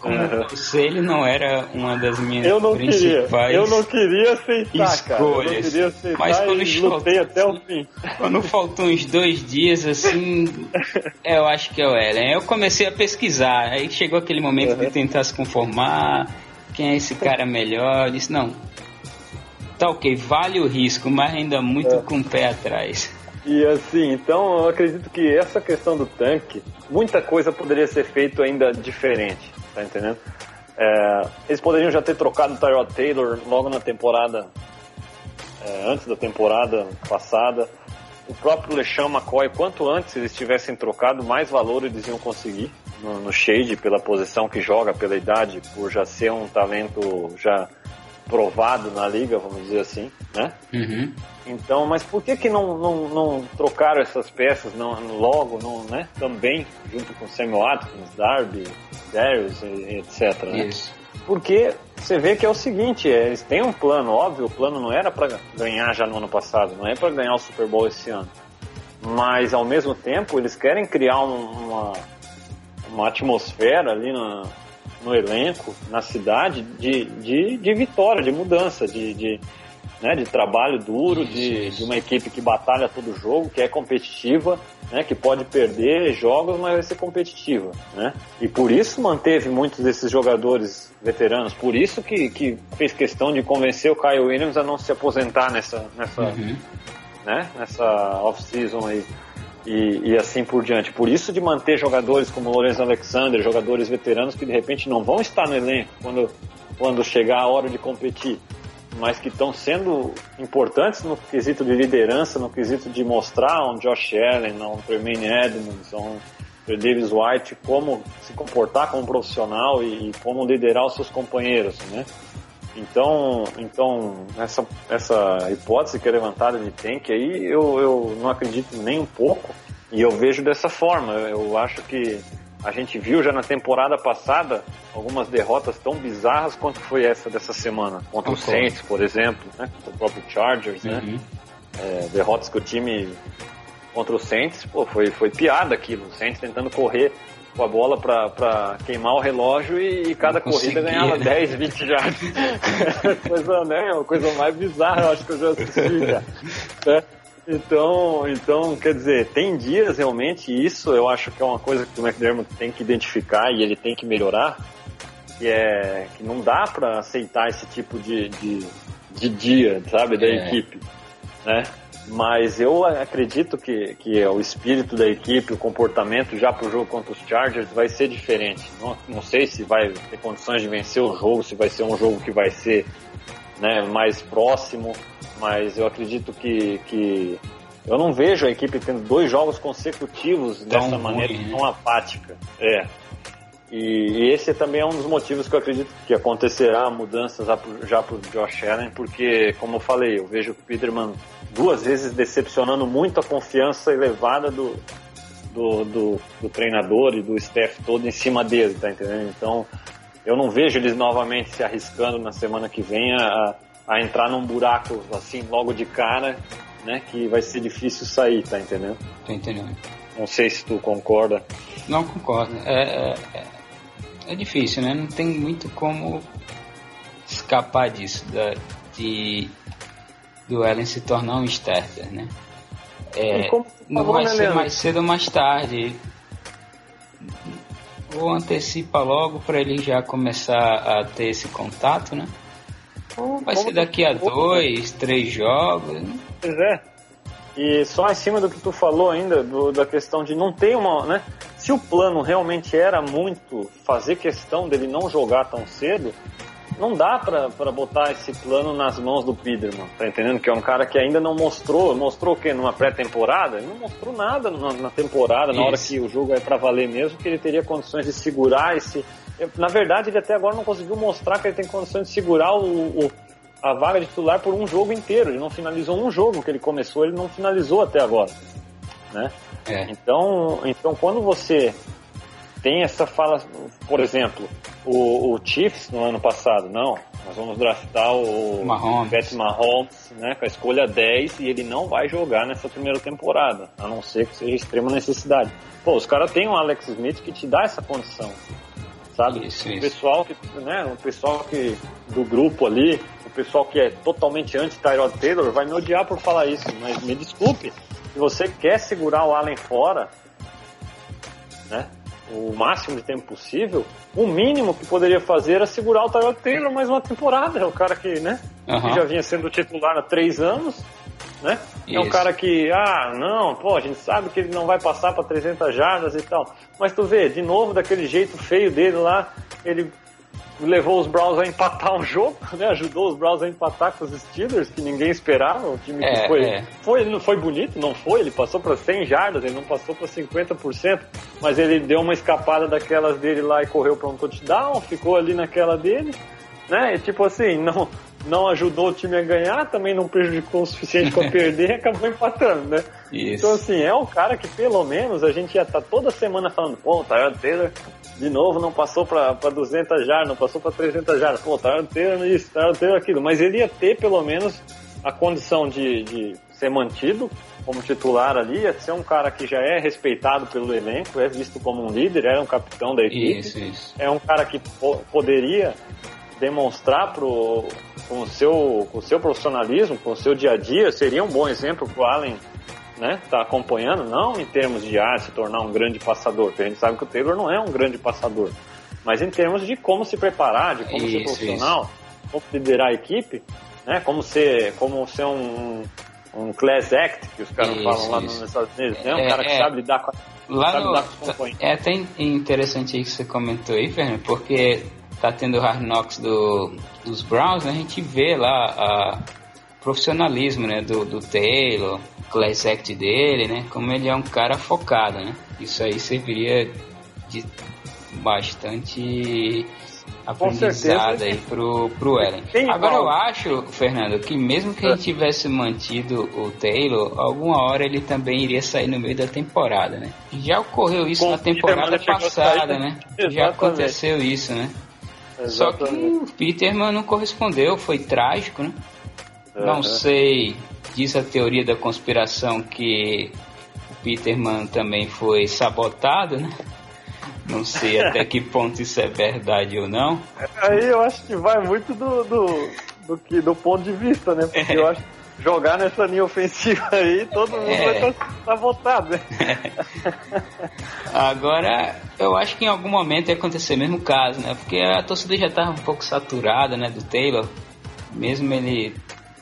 como Uhum. ele não era uma das minhas Eu não queria, principais eu não queria aceitar, cara. Eu não escolhas. queria aceitar Mas quando e lutei faltou- até o fim. Quando faltou uns dois dias, assim, (laughs) eu acho que é o Ellen. Eu comecei a pesquisar, aí chegou aquele momento de Uhum. tentar se conformar, quem é esse cara melhor, eu disse, não, tá ok, vale o risco, mas ainda muito É. com o pé atrás. E assim, então eu acredito que essa questão do tanque, muita coisa poderia ser feito ainda diferente, tá entendendo? É, eles poderiam já ter trocado o Tyrod Taylor logo na temporada, é, antes da temporada passada. O próprio LeSean McCoy, quanto antes eles tivessem trocado, mais valor eles iam conseguir no, no Shade, pela posição que joga, pela idade, por já ser um talento já provado na liga, vamos dizer assim, né? Uhum. Então, mas por que que não, não, não trocaram essas peças não, logo, não, né? Também, junto com Samuel Atkins, Darby, Darius, etc. Né? Isso. Porque você vê que é o seguinte, é, eles têm um plano, óbvio, o plano não era para ganhar já no ano passado, não é para ganhar o Super Bowl esse ano. Mas ao mesmo tempo eles querem criar um- uma, uma atmosfera ali na- no elenco, na cidade, de, de, de vitória, de mudança, de, de, né, de trabalho duro, de, de uma equipe que batalha todo jogo, que é competitiva, né, que pode perder jogos, mas vai ser competitiva. Né? E por isso manteve muitos desses jogadores veteranos, por isso que, que fez questão de convencer o Kyle Williams a não se aposentar nessa, nessa, Uhum. né, nessa off-season aí. E, e assim por diante. Por isso de manter jogadores como Lourenço Alexander, jogadores veteranos que de repente não vão estar no elenco quando, quando chegar a hora de competir, mas que estão sendo importantes no quesito de liderança, no quesito de mostrar a um Josh Allen, a um Tremaine Edmonds, a um Davis White como se comportar como profissional e, e como liderar os seus companheiros, né? Então, então essa, essa hipótese que é levantada de tank aí, eu, eu não acredito nem um pouco. E eu vejo dessa forma. Eu acho que a gente viu já na temporada passada algumas derrotas tão bizarras quanto foi essa dessa semana. Contra o Concordo. Saints, por exemplo, né? contra o próprio Chargers, né? Uhum. É, derrotas que o time contra o Saints, pô, foi, foi piada aquilo. O Saints tentando correr com a bola pra queimar o relógio e, e cada corrida ganhava né? 10, 20 jardas. coisa, né? Uma coisa mais bizarra, eu acho que eu já assisti já. Né? Então, então, quer dizer, tem dias realmente, e isso eu acho que é uma coisa que o McDermott tem que identificar e ele tem que melhorar, que é que não dá pra aceitar esse tipo de, de, de dia, sabe, da É. equipe, né? Mas eu acredito que, que o espírito da equipe, o comportamento já pro jogo contra os Chargers vai ser diferente. Não, não sei se vai ter condições de vencer o jogo, se vai ser um jogo que vai ser né, mais próximo, mas eu acredito que, que eu não vejo a equipe tendo dois jogos consecutivos Tão dessa ruim, maneira né? tão apática. É. E, esse também é um dos motivos que eu acredito que acontecerá mudanças já já pro Josh Allen, porque, como eu falei, eu vejo o Peterman duas vezes decepcionando muito a confiança elevada do, do, do, do treinador e do staff todo em cima dele, tá entendendo? Então, eu não vejo eles novamente se arriscando na semana que vem a, a entrar num buraco assim logo de cara, né? Que vai ser difícil sair, tá entendendo? Tô entendendo. Não sei se tu concorda. Não concordo. É, é, é- difícil, né? Não tem muito como escapar disso, da, de do Ellen se tornar um starter, né? É, não vai né, ser Leandro? mais cedo ou mais tarde. Ou antecipa logo para ele já começar a ter esse contato, né? Ou vai ser daqui a dois, três jogos. né? Pois é. E só em cima do que tu falou ainda, do- da questão de não ter uma, né? Se o plano realmente era muito fazer questão dele não jogar tão cedo, não dá pra botar esse plano nas mãos do Piderman, tá entendendo? Que é um cara que ainda não mostrou, mostrou o quê? Numa pré-temporada? Não mostrou nada na, na temporada, na hora Isso. que o jogo é pra valer mesmo, que ele teria condições de segurar esse... Na verdade, ele até agora não conseguiu mostrar que ele tem condições de segurar o, o- a vaga de titular por um jogo inteiro. Ele não finalizou um jogo que ele começou, ele não finalizou até agora, né? É. Então, então quando você tem essa fala, por exemplo, o, o Chiefs no ano passado, não, nós vamos draftar o Mahomes. Pat Mahomes, né, com a escolha 10 e ele não vai jogar nessa primeira temporada, a não ser que seja extrema necessidade. Pô, os caras têm um Alex Smith que te dá essa condição, sabe? Isso, o isso. pessoal que, né, o pessoal que do grupo ali, pessoal que é totalmente anti Tyrod Taylor vai me odiar por falar isso, mas me desculpe, se você quer segurar o Allen fora, né, o máximo de tempo possível, o mínimo que poderia fazer era segurar o Tyrod Taylor mais uma temporada, é o cara que, né, Aham. que já vinha sendo titular há três anos, né? É um cara que, ah, não, pô, a gente sabe que ele não vai passar para 300 jardas e tal. Mas tu vê, de novo, daquele jeito feio dele lá, ele levou os Browns a empatar um jogo, (laughs) né? Ajudou os Browns a empatar com os Steelers, que ninguém esperava. O time É, que foi, é. foi, ele não foi bonito, não foi, ele passou para 100 jardas, ele não passou para 50%, mas ele deu uma escapada daquelas dele lá e correu para um touchdown, ficou ali naquela dele, né? E tipo assim, não não ajudou o time a ganhar, também não prejudicou o suficiente para (laughs) perder e acabou empatando, né? Isso. Então, assim, é um cara que pelo menos a gente ia estar toda semana falando, pô, o Tyrod Taylor de novo não passou para 200 jardas, não passou para 300 jardas, pô, o Tyrod Taylor isso, Tyrod Taylor aquilo, mas ele ia ter pelo menos a condição de, de ser mantido como titular ali, ia ser um cara que já é respeitado pelo elenco, é visto como um líder, era um capitão da equipe, Isso, isso. é um cara que po- poderia demonstrar pro, com, o seu, com o seu profissionalismo, com o seu dia a dia, seria um bom exemplo para o Allen né, tá acompanhando, não em termos de ah, se tornar um grande passador, porque a gente sabe que o Taylor não é um grande passador, mas em termos de como se preparar, de como ser Isso, profissional, como liderar a equipe, né, como ser, como ser um, um class act, que os caras Isso, falam lá isso. nos Estados Unidos, né, um É, cara que é. sabe lidar com a Lá no, é até in- interessante aí que você comentou aí, Fernando, porque tá tendo o Hard Knocks do, dos Browns, né? a gente vê lá a profissionalismo né, do, do Taylor, class act dele, né? Como ele é um cara focado, né? Isso aí serviria de bastante aprendizado aí pro, pro Ellen. Agora eu acho, Fernando, que mesmo que a gente tivesse mantido o Taylor, alguma hora ele também iria sair no meio da temporada, né? Já ocorreu isso Com na temporada passada, né? né? Já Exatamente. aconteceu isso, né? Só que Exatamente. o Peterman não correspondeu, foi trágico, né? Não sei, diz a teoria da conspiração que o Peterman também foi sabotado, né? Não sei (laughs) até que ponto isso é verdade ou não. Aí eu acho que vai muito do, do, do, que, do ponto de vista, né? Porque eu acho que jogar nessa linha ofensiva aí, todo mundo É. vai estar tá votado, né? (laughs) Agora, eu acho que em algum momento ia acontecer o mesmo caso, né? Porque a torcida já estava um pouco saturada, né, do Taylor, mesmo ele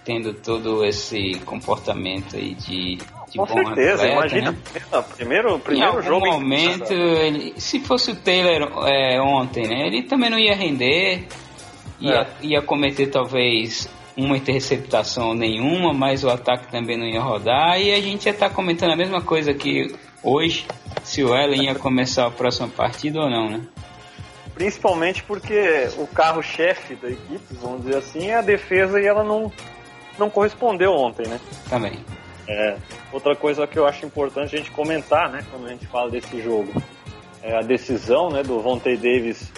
tendo todo esse comportamento aí de, de Com certeza, atleta, imagina. né? Primeiro, Em primeiro algum jogo. em- momento, ele, se fosse o Taylor é, ontem, né? Ele também não ia render, ia, É. ia cometer talvez uma interceptação nenhuma, mas o ataque também não ia rodar e a gente ia estar comentando a mesma coisa que hoje, se o Allen ia começar a próxima partida ou não, né? Principalmente porque o carro-chefe da equipe, vamos dizer assim, é a defesa e ela não, não correspondeu ontem, né? Também. É, outra coisa que eu acho importante a gente comentar, né, quando a gente fala desse jogo, é a decisão, né, do Vontae Davis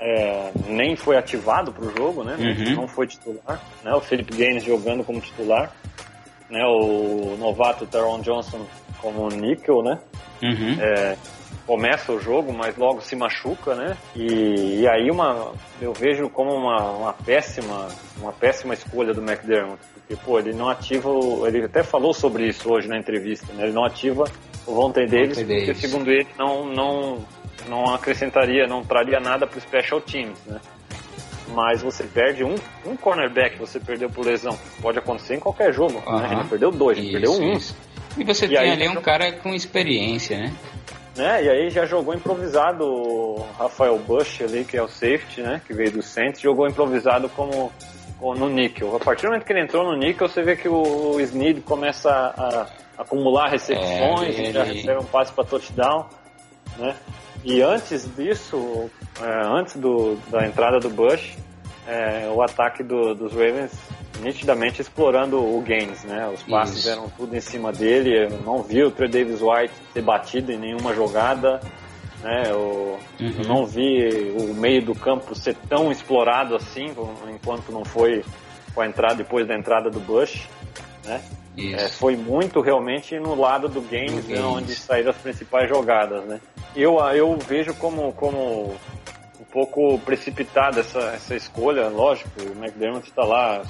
é, nem foi ativado para o jogo, né, Uhum. não foi titular, né, o Philip Gaines jogando como titular, né, o novato Teron Johnson como níquel, né, Uhum. é, começa o jogo, mas logo se machuca, né? E, e aí uma, eu vejo como uma, uma péssima, uma péssima escolha do McDermott, porque pô, ele não ativa, ele até falou sobre isso hoje na entrevista, né? Ele não ativa o Vontae Davis, porque segundo ele não não não acrescentaria, não traria nada para o special teams, né? Mas você perde um, um cornerback, você perdeu por lesão. Pode acontecer em qualquer jogo. Né? Aham. Ele perdeu dois, ele perdeu um. isso. E você E tem aí- ali um cara com experiência, né? Né? E aí já jogou improvisado o Rafael Bush ali, que é o safety, né? Que veio do Saints, jogou improvisado como, no níquel. A partir do momento que ele entrou no níquel, você vê que o, Snead começa a, a acumular recepções, É, e já ele- recebe um passe para touchdown, né? E antes disso, é, antes do, da entrada do Bush, é, o ataque do- dos Ravens nitidamente explorando o Gaines, né? Os passes Isso. eram tudo em cima dele. Eu não vi o Trey Davis White ser batido em nenhuma jogada, né? Eu, Uhum. eu não vi o meio do campo ser tão explorado assim, enquanto não foi com a entrada depois da entrada do Bush, né? É, foi muito realmente no lado do Gaines, Do né, Gaines. onde saíram as principais jogadas, né? Eu, eu vejo como, como pouco precipitada essa, essa escolha, lógico, o McDermott está lá,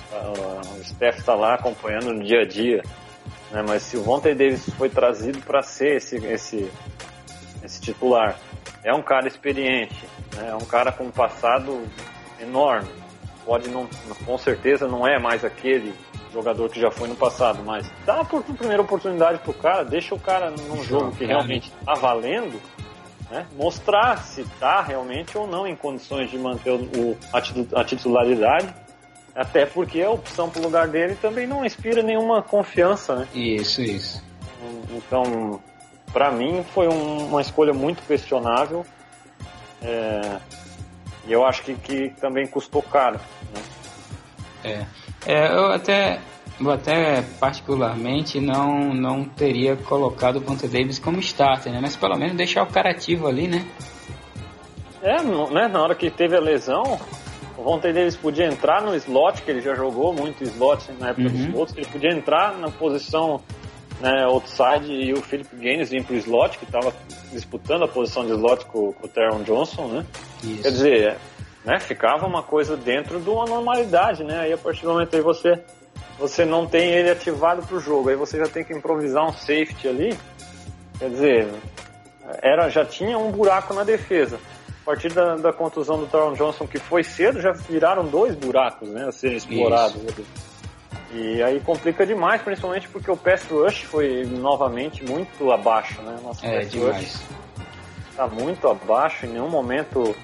o Steph está lá acompanhando no dia a dia, né? mas se o Vontae Davis foi trazido para ser esse, esse, esse titular, é um cara experiente, né? é um cara com um passado enorme, pode não, com certeza não é mais aquele jogador que já foi no passado, mas dá a primeira oportunidade pro cara, deixa o cara num jogo que realmente tá valendo, né? mostrar se está realmente ou não em condições de manter o, a titularidade, até porque a opção para o lugar dele também não inspira nenhuma confiança. Né? Isso, isso. Então, para mim, foi um, uma escolha muito questionável. É, e eu acho que, que também custou caro. Né? É. é, eu até eu até particularmente não, não teria colocado o Ponta Davis como starter, né? Mas pelo menos deixar o cara ativo ali, né? É, né? Na hora que teve a lesão, o Vontae Davis podia entrar no slot, que ele já jogou muito slot na época uhum. dos outros, ele podia entrar na posição né, outside e o Philip Gaines vir pro slot, que estava disputando a posição de slot com, com o Teron Johnson, né? Isso. Quer dizer, né, ficava uma coisa dentro de uma normalidade, né? Aí a partir do momento aí você você não tem ele ativado para o jogo, aí você já tem que improvisar um safety ali. Quer dizer, era, já tinha um buraco na defesa. A partir da, da contusão do Taron Johnson, que foi cedo, já viraram dois buracos né, a serem explorados. E aí complica demais, principalmente porque o pass rush foi novamente muito abaixo, né? Nosso é, pass demais. rush está muito abaixo, em nenhum momento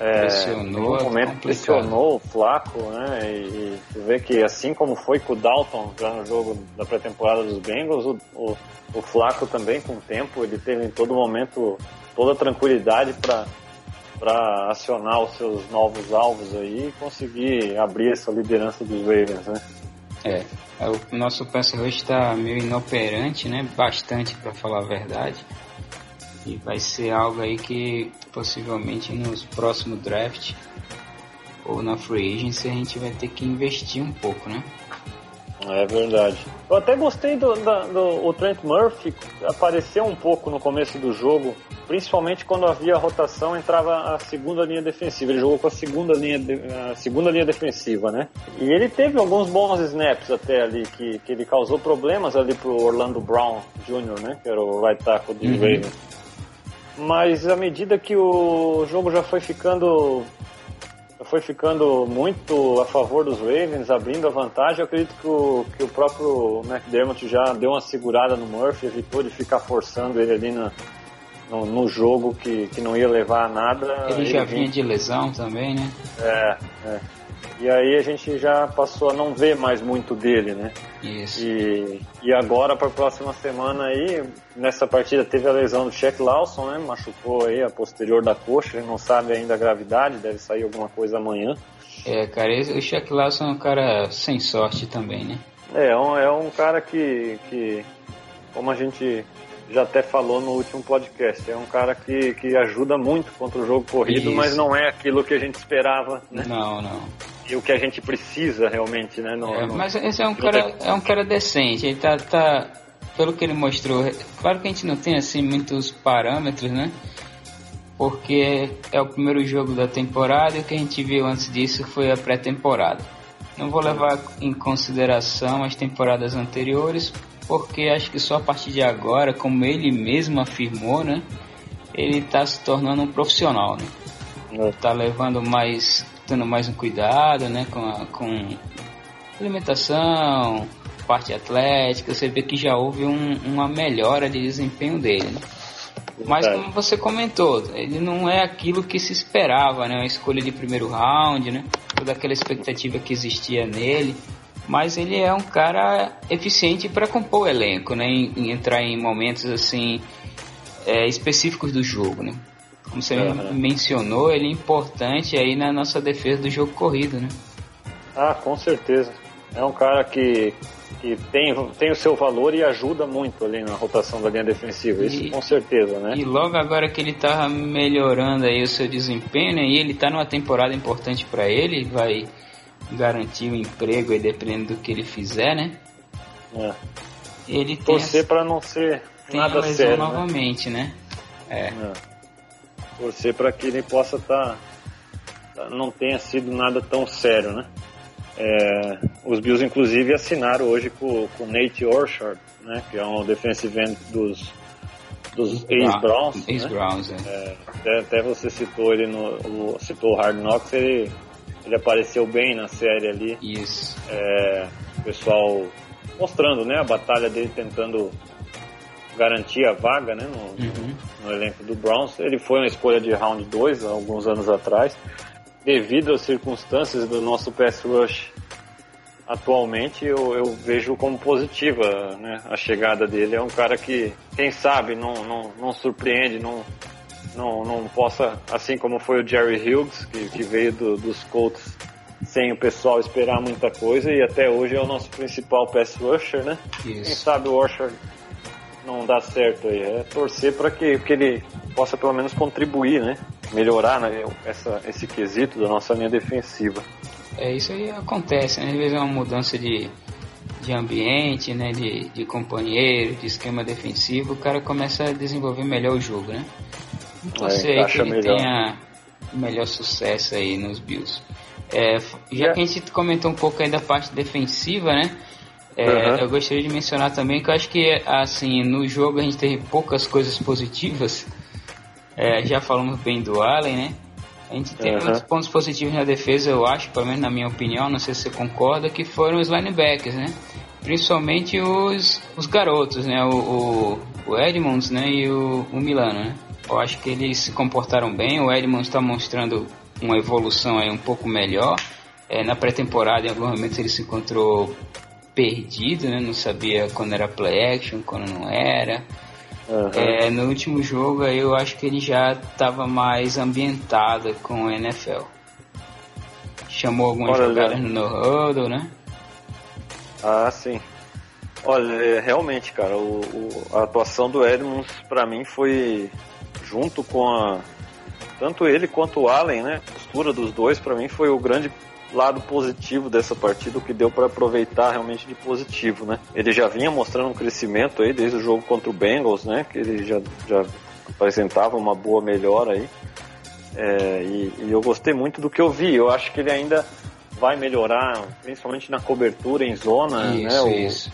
é, pressionou, no momento pressionou o Flaco, né? E, e vê que assim como foi com o Dalton já no jogo da pré-temporada dos Bengals, o, o, o, Flaco também com o tempo, ele teve em todo momento toda a tranquilidade para para acionar os seus novos alvos aí e conseguir abrir essa liderança dos Ravens, né? É, é o nosso pass rush está meio inoperante, né? Bastante para falar a verdade. E vai ser algo aí que possivelmente nos próximos draft ou na free agency a gente vai ter que investir um pouco, né? É verdade. Eu até gostei do, da, do o Trent Murphy apareceu um pouco no começo do jogo, principalmente quando havia rotação entrava a segunda linha defensiva. Ele jogou com a segunda linha, a segunda linha defensiva, né? E ele teve alguns bons snaps até ali que, que ele causou problemas ali pro Orlando Brown Jr., né? Que era o right tackle do uhum. Ravens mas à medida que o jogo já foi ficando foi ficando muito a favor dos Ravens, abrindo a vantagem, eu acredito que o, que o próprio McDermott já deu uma segurada no Murphy, evitou de ficar forçando ele ali na, no, no, jogo que, que não ia levar a nada. Ele, ele já vinha de lesão também, né? É, é. E aí a gente já passou a não ver mais muito dele, né? Isso. E, e agora para a próxima semana aí, nessa partida teve a lesão do Shaq Lawson, né? Machucou aí a posterior da coxa, ele não sabe ainda a gravidade, deve sair alguma coisa amanhã. É, cara, o Shaq Lawson é um cara sem sorte também, né? É, é um, é um cara que, que, como a gente já até falou no último podcast. É um cara que, que ajuda muito contra o jogo corrido, Isso. mas não é aquilo que a gente esperava. Né? Não, não. E o que a gente precisa realmente, né? No, é, mas esse é um cara, é um cara decente. Ele tá, tá, pelo que ele mostrou. Claro que a gente não tem assim muitos parâmetros, né? Porque é o primeiro jogo da temporada e o que a gente viu antes disso foi a pré-temporada. Não vou levar em consideração as temporadas anteriores, porque acho que só a partir de agora, como ele mesmo afirmou, né, ele está se tornando um profissional, né? Está levando mais, tendo mais um cuidado, né, com, a, com alimentação, parte atlética. Você vê que já houve um, uma melhora de desempenho dele. Né? Mas como você comentou, ele não é aquilo que se esperava, né? Uma escolha de primeiro round, né? Toda aquela expectativa que existia nele mas ele é um cara eficiente para compor o elenco, né? Em, em, entrar em momentos assim é, específicos do jogo, né? Como você uhum. mencionou, ele é importante aí na nossa defesa do jogo corrido, né? Ah, com certeza. É um cara que, que tem, tem o seu valor e ajuda muito ali na rotação da linha defensiva, isso e, com certeza, né? E logo agora que ele tá melhorando aí o seu desempenho, né? E ele tá numa temporada importante para ele, vai garantir o emprego aí dependendo do que ele fizer, né? É. Ele tem Torcer para não ser tem nada a sério. Né? novamente, né? né? É. é. Torcer para que ele possa estar tá não tenha sido nada tão sério, né? É, os Bills, inclusive, assinaram hoje com o Nate Orchard, né? Que é um defensive end dos, dos ex-Browns. Ex-Browns, né? é. até, até, você citou ele no, citou o Hard Knocks, ele, ele apareceu bem na série ali. Isso. É, o pessoal mostrando, né? A batalha dele tentando garantir a vaga, né? No, uhum. no elenco do Browns. Ele foi uma escolha de round 2 alguns anos atrás devido às circunstâncias do nosso pass rush atualmente, eu, eu vejo como positiva né, a chegada dele. É um cara que, quem sabe, não, não, não surpreende, não, não, não possa, assim como foi o Jerry Hughes, que, que veio do, dos Colts sem o pessoal esperar muita coisa e até hoje é o nosso principal pass rusher, né? Isso. Quem sabe o Rusher não dá certo aí. É torcer para que, que ele possa pelo menos contribuir, né? Melhorar né, essa, esse quesito da nossa linha defensiva. É, isso aí acontece, né? Às vezes é uma mudança de, de ambiente, né? De, de companheiro, de esquema defensivo, o cara começa a desenvolver melhor o jogo, né? É, sei que ele melhor. tenha melhor sucesso aí nos Bills. É, já é. que a gente comentou um pouco aí da parte defensiva, né? É, uhum. Eu gostaria de mencionar também que eu acho que assim no jogo a gente teve poucas coisas positivas. É, já falamos bem do Allen, né? A gente teve uhum. muitos pontos positivos na defesa, eu acho, pelo menos na minha opinião, não sei se você concorda, que foram os linebackers, né? Principalmente os, os garotos, né? O, o, o Edmonds né? e o, o Milano, né? Eu acho que eles se comportaram bem, o Edmonds está mostrando uma evolução aí um pouco melhor. É, na pré-temporada, em alguns momentos, ele se encontrou perdido, né? Não sabia quando era play action, quando não era. Uhum. É, no último jogo eu acho que ele já estava mais ambientado com o NFL. Chamou algumas Olha, jogadas no no-huddle, né? Ah, sim. Olha, é, realmente, cara, o, o, a atuação do Edmonds para mim foi junto com a tanto ele quanto o Allen, né? A postura dos dois para mim foi o grande lado positivo dessa partida, o que deu para aproveitar realmente de positivo, né? Ele já vinha mostrando um crescimento aí desde o jogo contra o Bengals, né? Que ele já, já apresentava uma boa melhora aí. É, e, e, eu gostei muito do que eu vi. Eu acho que ele ainda vai melhorar, principalmente na cobertura em zona, né? isso, né? Isso.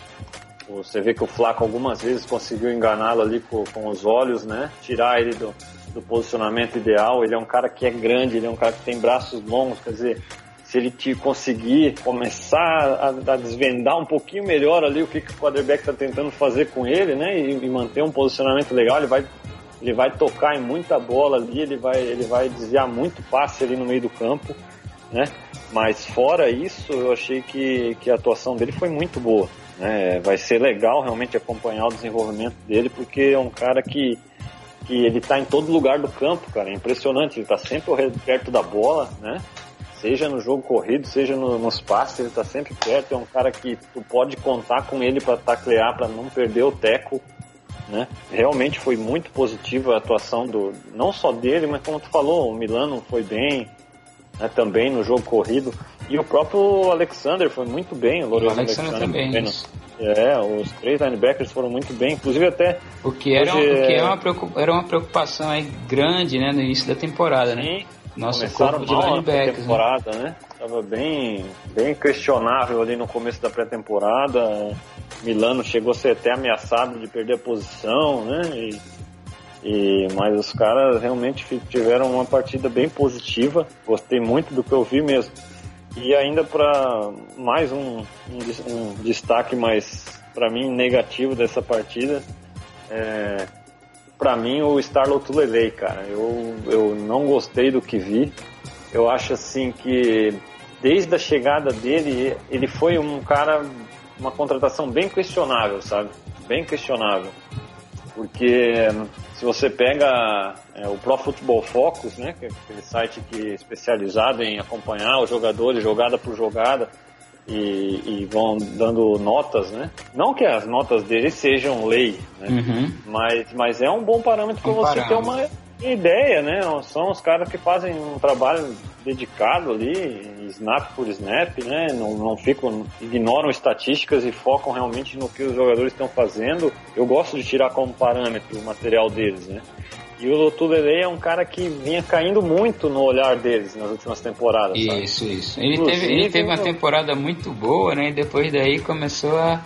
O, você vê que o Flaco algumas vezes conseguiu enganá-lo ali com, com, os olhos, né? Tirar ele do, do posicionamento ideal. Ele é um cara que é grande, ele é um cara que tem braços longos, quer dizer, se ele te conseguir começar a, a, desvendar um pouquinho melhor ali o que, que o quarterback está tentando fazer com ele, né, e, e, manter um posicionamento legal, ele vai, ele vai tocar em muita bola ali, ele vai, ele vai desviar muito passe ali no meio do campo, né, mas fora isso, eu achei que, que a atuação dele foi muito boa, né, vai ser legal realmente acompanhar o desenvolvimento dele, porque é um cara que que ele está em todo lugar do campo, cara, é impressionante, ele está sempre perto da bola, né, seja no jogo corrido, seja no, nos passes, ele tá sempre perto, é um cara que tu pode contar com ele para taclear, para não perder o teco, né? Realmente foi muito positiva a atuação do, não só dele, mas como tu falou, o Milano foi bem, né, também no jogo corrido, e o próprio Alexander foi muito bem, o Lourenço Alexander, Alexander também. No, é, os três linebackers foram muito bem, inclusive até. O que era, hoje, o que era, uma, era uma preocupação aí grande, né, no início da temporada, né? Sim, nosso Começaram de mal a né? temporada, né? Tava bem, bem questionável ali no começo da pré-temporada. Milano chegou a ser até ameaçado de perder a posição, né? E, e, mas os caras realmente tiveram uma partida bem positiva. Gostei muito do que eu vi mesmo. E ainda para mais um, um, um, destaque mais para mim negativo dessa partida, é, para mim o Starlo Tulelei, cara. Eu, eu não gostei do que vi. Eu acho assim que desde a chegada dele, ele foi um cara, uma contratação bem questionável, sabe? Bem questionável. Porque se você pega é, o Pro Football Focus, né, que é aquele site que é especializado em acompanhar os jogadores jogada por jogada, e, e, vão dando notas, né? Não que as notas deles sejam lei, né? Uhum. Mas, mas é um bom parâmetro para você ter uma ideia, né? São os caras que fazem um trabalho dedicado ali, snap por snap, né? Não, não ficam, ignoram estatísticas e focam realmente no que os jogadores estão fazendo. Eu gosto de tirar como parâmetro o material deles, né? E o Lotulele é um cara que vinha caindo muito no olhar deles nas últimas temporadas. sabe? Isso, isso. Ele teve, ele teve uma temporada muito boa, né? E depois daí começou a,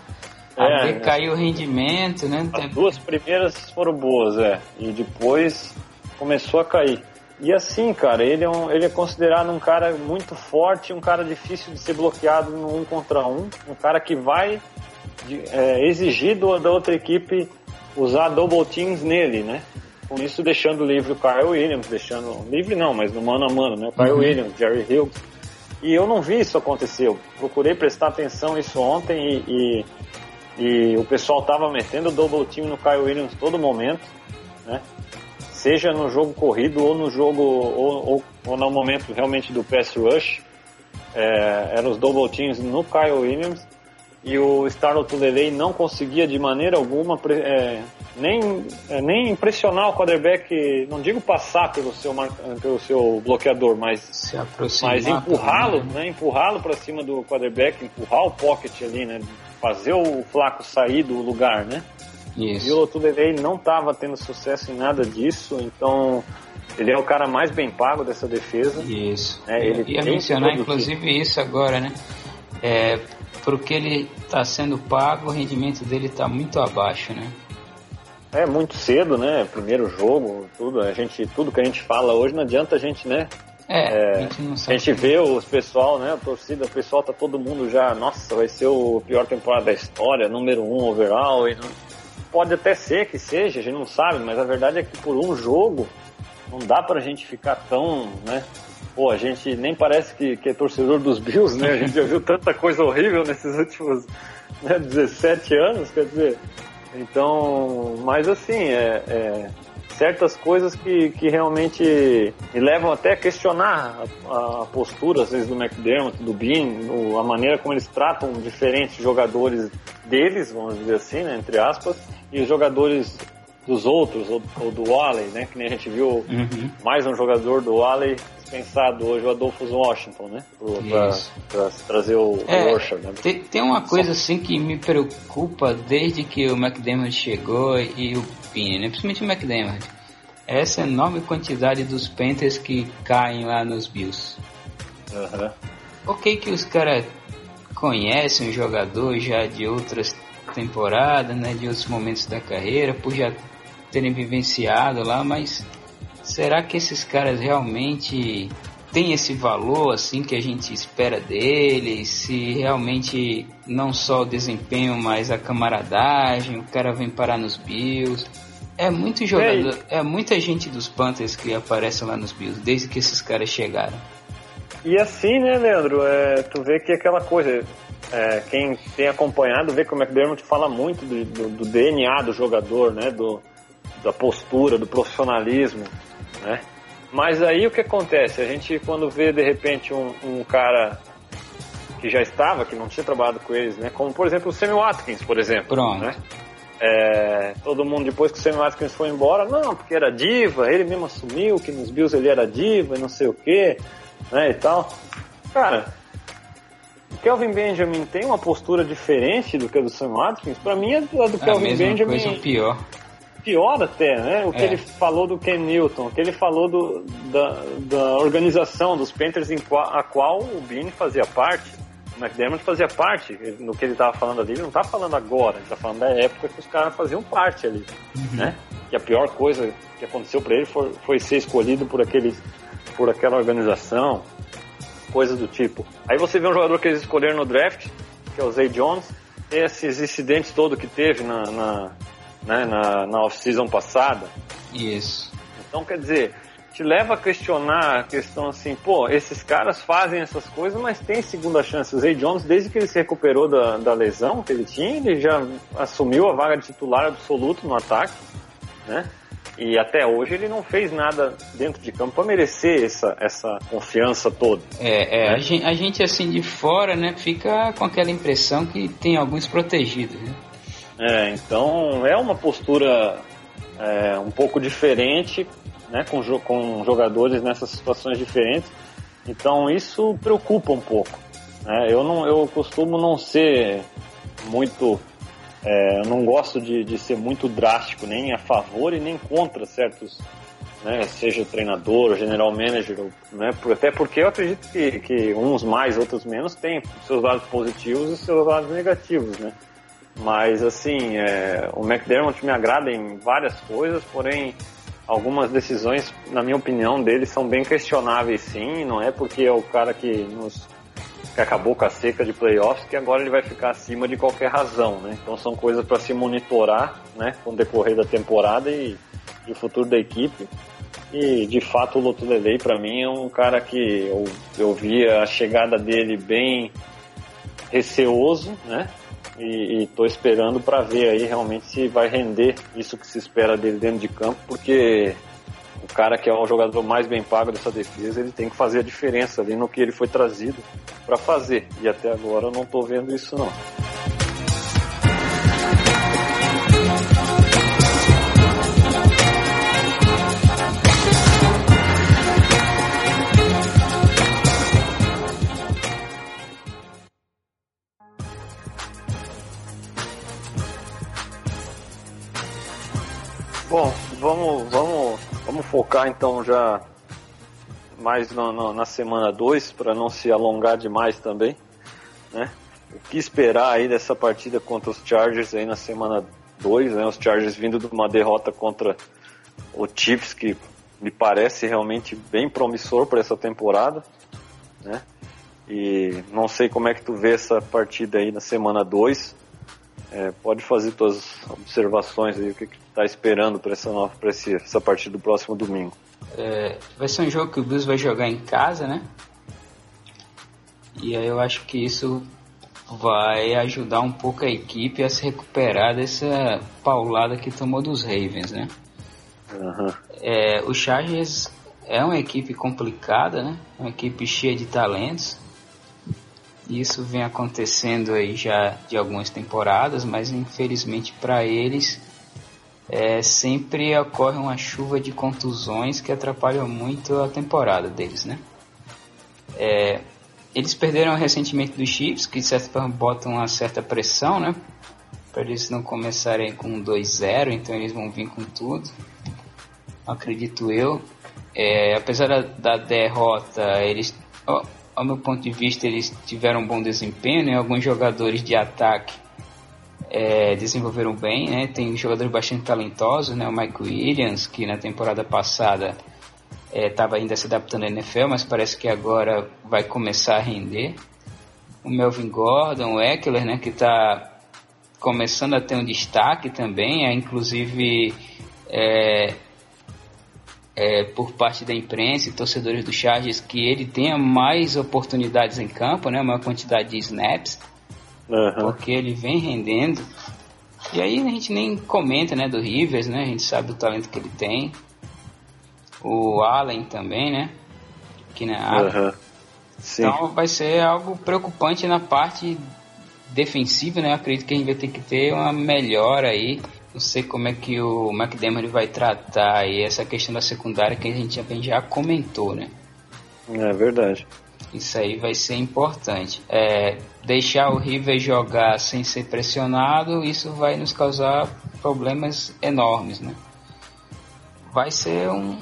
a É, decair o rendimento, né? As duas primeiras foram boas, é. E depois começou a cair. E assim, cara, ele é, um, ele é considerado um cara muito forte, um cara difícil de ser bloqueado no um contra um, um cara que vai de- é, exigir do- da outra equipe usar double teams nele, né? Com isso deixando livre o Kyle Williams, deixando livre não, mas no mano a mano, né? O Kyle Uhum. Williams, Jerry Hughes. E eu não vi isso acontecer. Eu procurei prestar atenção nisso ontem e, e, e o pessoal tava metendo double team no Kyle Williams todo momento, né? Seja no jogo corrido ou no jogo ou, ou, ou no momento realmente do pass rush, é, eram os double teams no Kyle Williams e o Starlo Tulelei não conseguia de maneira alguma é, nem, é, nem impressionar o quarterback, não digo passar pelo seu, pelo seu bloqueador, mas mas empurrá-lo, também, né? Empurrá-lo para cima do quarterback, empurrar o pocket ali, né? Fazer o Flaco sair do lugar, né? E o Isso. Lotulelei não estava tendo sucesso em nada disso, então ele é o cara mais bem pago dessa defesa. Isso. É, ele ia mencionar inclusive isso agora, né? É, porque ele está sendo pago, o rendimento dele está muito abaixo, né? É muito cedo, né? Primeiro jogo, tudo. A gente, tudo que a gente fala hoje não adianta a gente, né? É, É, a gente não A sabe. gente vê os pessoal, né? A torcida, o pessoal tá todo mundo já, nossa, vai ser o pior temporada da história, número um overall. E pode até ser que seja, a gente não sabe, mas a verdade é que por um jogo não dá pra gente ficar tão, né? Pô, a gente nem parece que, que é torcedor dos Bills, né? A gente já viu tanta coisa horrível nesses últimos né, 17 anos, quer dizer. Então, mas assim, é, é certas coisas que, que realmente me levam até a questionar a, a postura, às vezes, do McDermott, do Bean, a maneira como eles tratam diferentes jogadores deles, vamos dizer assim, né, entre aspas, e os jogadores dos outros, ou, ou do Wally, né, que nem a gente viu Uhum. mais um jogador do Wally dispensado hoje, o Adolfo Washington, né, pra trazer o, É, o né. tem, tem uma coisa assim que me preocupa desde que o McDermott chegou e o Pini, né? principalmente o McDermott. Essa enorme quantidade dos Panthers que caem lá nos Bills. Aham. Ok que os caras conhecem o jogador já de outras temporadas, né, de outros momentos da carreira, por já terem vivenciado lá, mas será que esses caras realmente têm esse valor assim que a gente espera deles? Se realmente não só o desempenho, mas a camaradagem, o cara vem parar nos Bills. É muito jogador, é muita gente dos Panthers que aparece lá nos Bills desde que esses caras chegaram. E assim, né, Leandro, é, tu vê que aquela coisa, é, quem tem acompanhado vê que o McDermott fala muito do, do- do DNA do jogador, né, do, da postura, do profissionalismo, né. Mas aí o que acontece? A gente quando vê de repente um, um cara que já estava, que não tinha trabalhado com eles, né, como por exemplo o Sammy Watkins, por exemplo, Pronto. né. É, todo mundo depois que o Sammy Watkins foi embora, não, porque era diva, ele mesmo assumiu que nos Bills ele era diva e não sei o que, né, e tal. Cara, o Kelvin Benjamin tem uma postura diferente do que a do Sam Watkins? Pra mim, a do a do É Kelvin Benjamin coisa pior. Pior até, né? O que É. ele falou do Ken Newton, o que ele falou do, da, da organização dos Panthers em qual, a qual o Bean fazia parte. O McDermott fazia parte, no que ele estava falando ali, ele não está falando agora, ele está falando da época que os caras faziam parte ali, né? Que a pior coisa que aconteceu para ele foi, foi ser escolhido por aqueles, por aquela organização, coisas do tipo. Aí você vê um jogador que eles escolheram no draft, que é o Zay Jones, esses incidentes todos que teve na, na, né, na, na off-season passada. Isso. Então, quer dizer, te leva a questionar a questão assim, pô, esses caras fazem essas coisas, mas tem segunda chance. O Zay Jones, desde que ele se recuperou da, da lesão que ele tinha, ele já assumiu a vaga de titular absoluto no ataque, né? E até hoje ele não fez nada dentro de campo para merecer essa, essa confiança toda. É, é, a, gente, a gente assim de fora, né, fica com aquela impressão que tem alguns protegidos, né? É, então é uma postura é, um pouco diferente, né, com, com jogadores nessas situações diferentes. Então isso preocupa um pouco. né? Eu não, eu costumo não ser muito, é, eu não gosto de, de ser muito drástico, nem a favor e nem contra certos né, seja treinador, general manager, né, até porque eu acredito que, que uns mais, outros menos têm seus lados positivos e seus lados negativos, né. Mas assim, é, o McDermott me agrada em várias coisas, porém algumas decisões, na minha opinião, dele são bem questionáveis sim, não é porque é o cara que nos que acabou com a seca de playoffs que agora ele vai ficar acima de qualquer razão, né? Então são coisas para se monitorar, né, com o decorrer da temporada e, e o futuro da equipe. E de fato o Lotulelei para mim é um cara que eu, eu via a chegada dele bem receoso, né? E, estou esperando para ver aí realmente se vai render isso que se espera dele dentro de campo, porque o cara que é o jogador mais bem pago dessa defesa, ele tem que fazer a diferença ali no que ele foi trazido para fazer. E até agora eu não estou vendo isso não. Bom, vamos, vamos, vamos focar então já mais no, no, na semana 2 para não se alongar demais também, né? O que esperar aí dessa partida contra os Chargers aí na semana 2, né? Os Chargers vindo de uma derrota contra o Chiefs que me parece realmente bem promissor para essa temporada, né? E não sei como é que tu vê essa partida aí na semana 2. É, pode fazer tuas observações aí, o que, que tá esperando para essa, nova, pra essa partida do próximo domingo? É, vai ser um jogo que o Bills vai jogar em casa, né? E aí eu acho que isso vai ajudar um pouco a equipe a se recuperar dessa paulada que tomou dos Ravens, né? Uhum. É, o Chargers é uma equipe complicada, né? Uma equipe cheia de talentos. Isso vem acontecendo aí já de algumas temporadas, mas infelizmente para eles é, sempre ocorre uma chuva de contusões que atrapalham muito a temporada deles, né? É, eles perderam recentemente dos Chiefs, que de certa forma botam uma certa pressão, né? Para eles não começarem com 2-0, então eles vão vir com tudo. Acredito eu. É, apesar da, da derrota, eles ao meu ponto de vista, eles tiveram um bom desempenho, né? Alguns jogadores de ataque é, desenvolveram bem, né? Tem jogadores bastante talentosos, né? O Mike Williams, que na temporada passada estava é, ainda se adaptando à NFL, mas parece que agora vai começar a render. O Melvin Gordon, o Eckler, né? Que está começando a ter um destaque também, é, inclusive é, é, por parte da imprensa e torcedores do Chargers que ele tenha mais oportunidades em campo, né, maior quantidade de snaps, uhum. porque ele vem rendendo. E aí a gente nem comenta né, do Rivers, né, a gente sabe o talento que ele tem. O Allen também, né, que na área. Uhum. Então vai ser algo preocupante na parte defensiva, né? Eu acredito que a gente vai ter que ter uma melhora aí não sei como é que o McDermott vai tratar aí essa questão da secundária que a gente já comentou, né? É verdade. Isso aí vai ser importante. É, deixar o River jogar sem ser pressionado, isso vai nos causar problemas enormes, né? Vai ser um,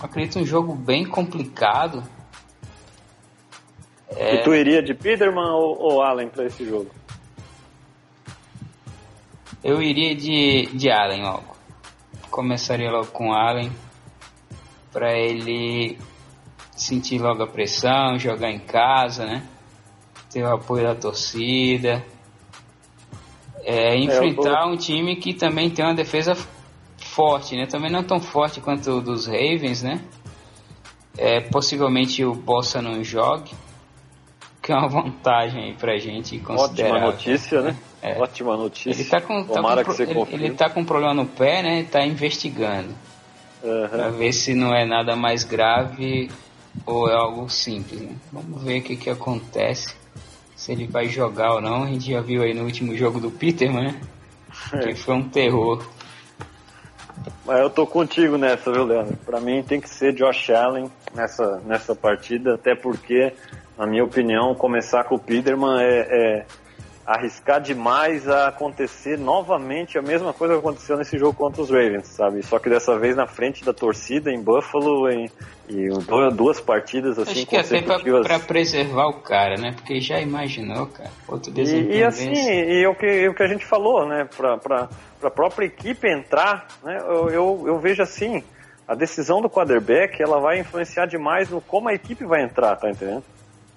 acredito, um jogo bem complicado. É... E tu iria de Peterman ou, ou Allen para esse jogo? Eu iria de, de Allen logo. Começaria logo com Allen para ele sentir logo a pressão, jogar em casa, né? Ter o apoio da torcida. É, enfrentar é, um time que também tem uma defesa forte, né? Também não tão forte quanto o dos Ravens, né? É, possivelmente o Bossa não jogue, que é uma (laughs) vantagem aí pra gente considerar. Ótima notícia, né? É. Ótima notícia. Ele tá com, tá com, que você ele, ele tá com um problema no pé, né? Tá investigando. Uhum. Pra ver se não é nada mais grave ou é algo simples, né? Vamos ver o que que acontece. Se ele vai jogar ou não. A gente já viu aí no último jogo do Peterman, né? É. Que foi um terror. Mas eu tô contigo nessa, viu, Leandro? Pra mim tem que ser Josh Allen nessa, nessa partida, até porque, na minha opinião, começar com o Peterman é, é arriscar demais a acontecer novamente a mesma coisa que aconteceu nesse jogo contra os Ravens, sabe? Só que dessa vez na frente da torcida em Buffalo em, e duas partidas assim Acho que até pra, pra, preservar o cara, né? Porque já imaginou, cara. Outro e, e assim, e o que, o que a gente falou, né? Pra, pra, pra própria equipe entrar, né? Eu, eu, eu vejo assim, a decisão do quarterback, ela vai influenciar demais no como a equipe vai entrar, tá entendendo?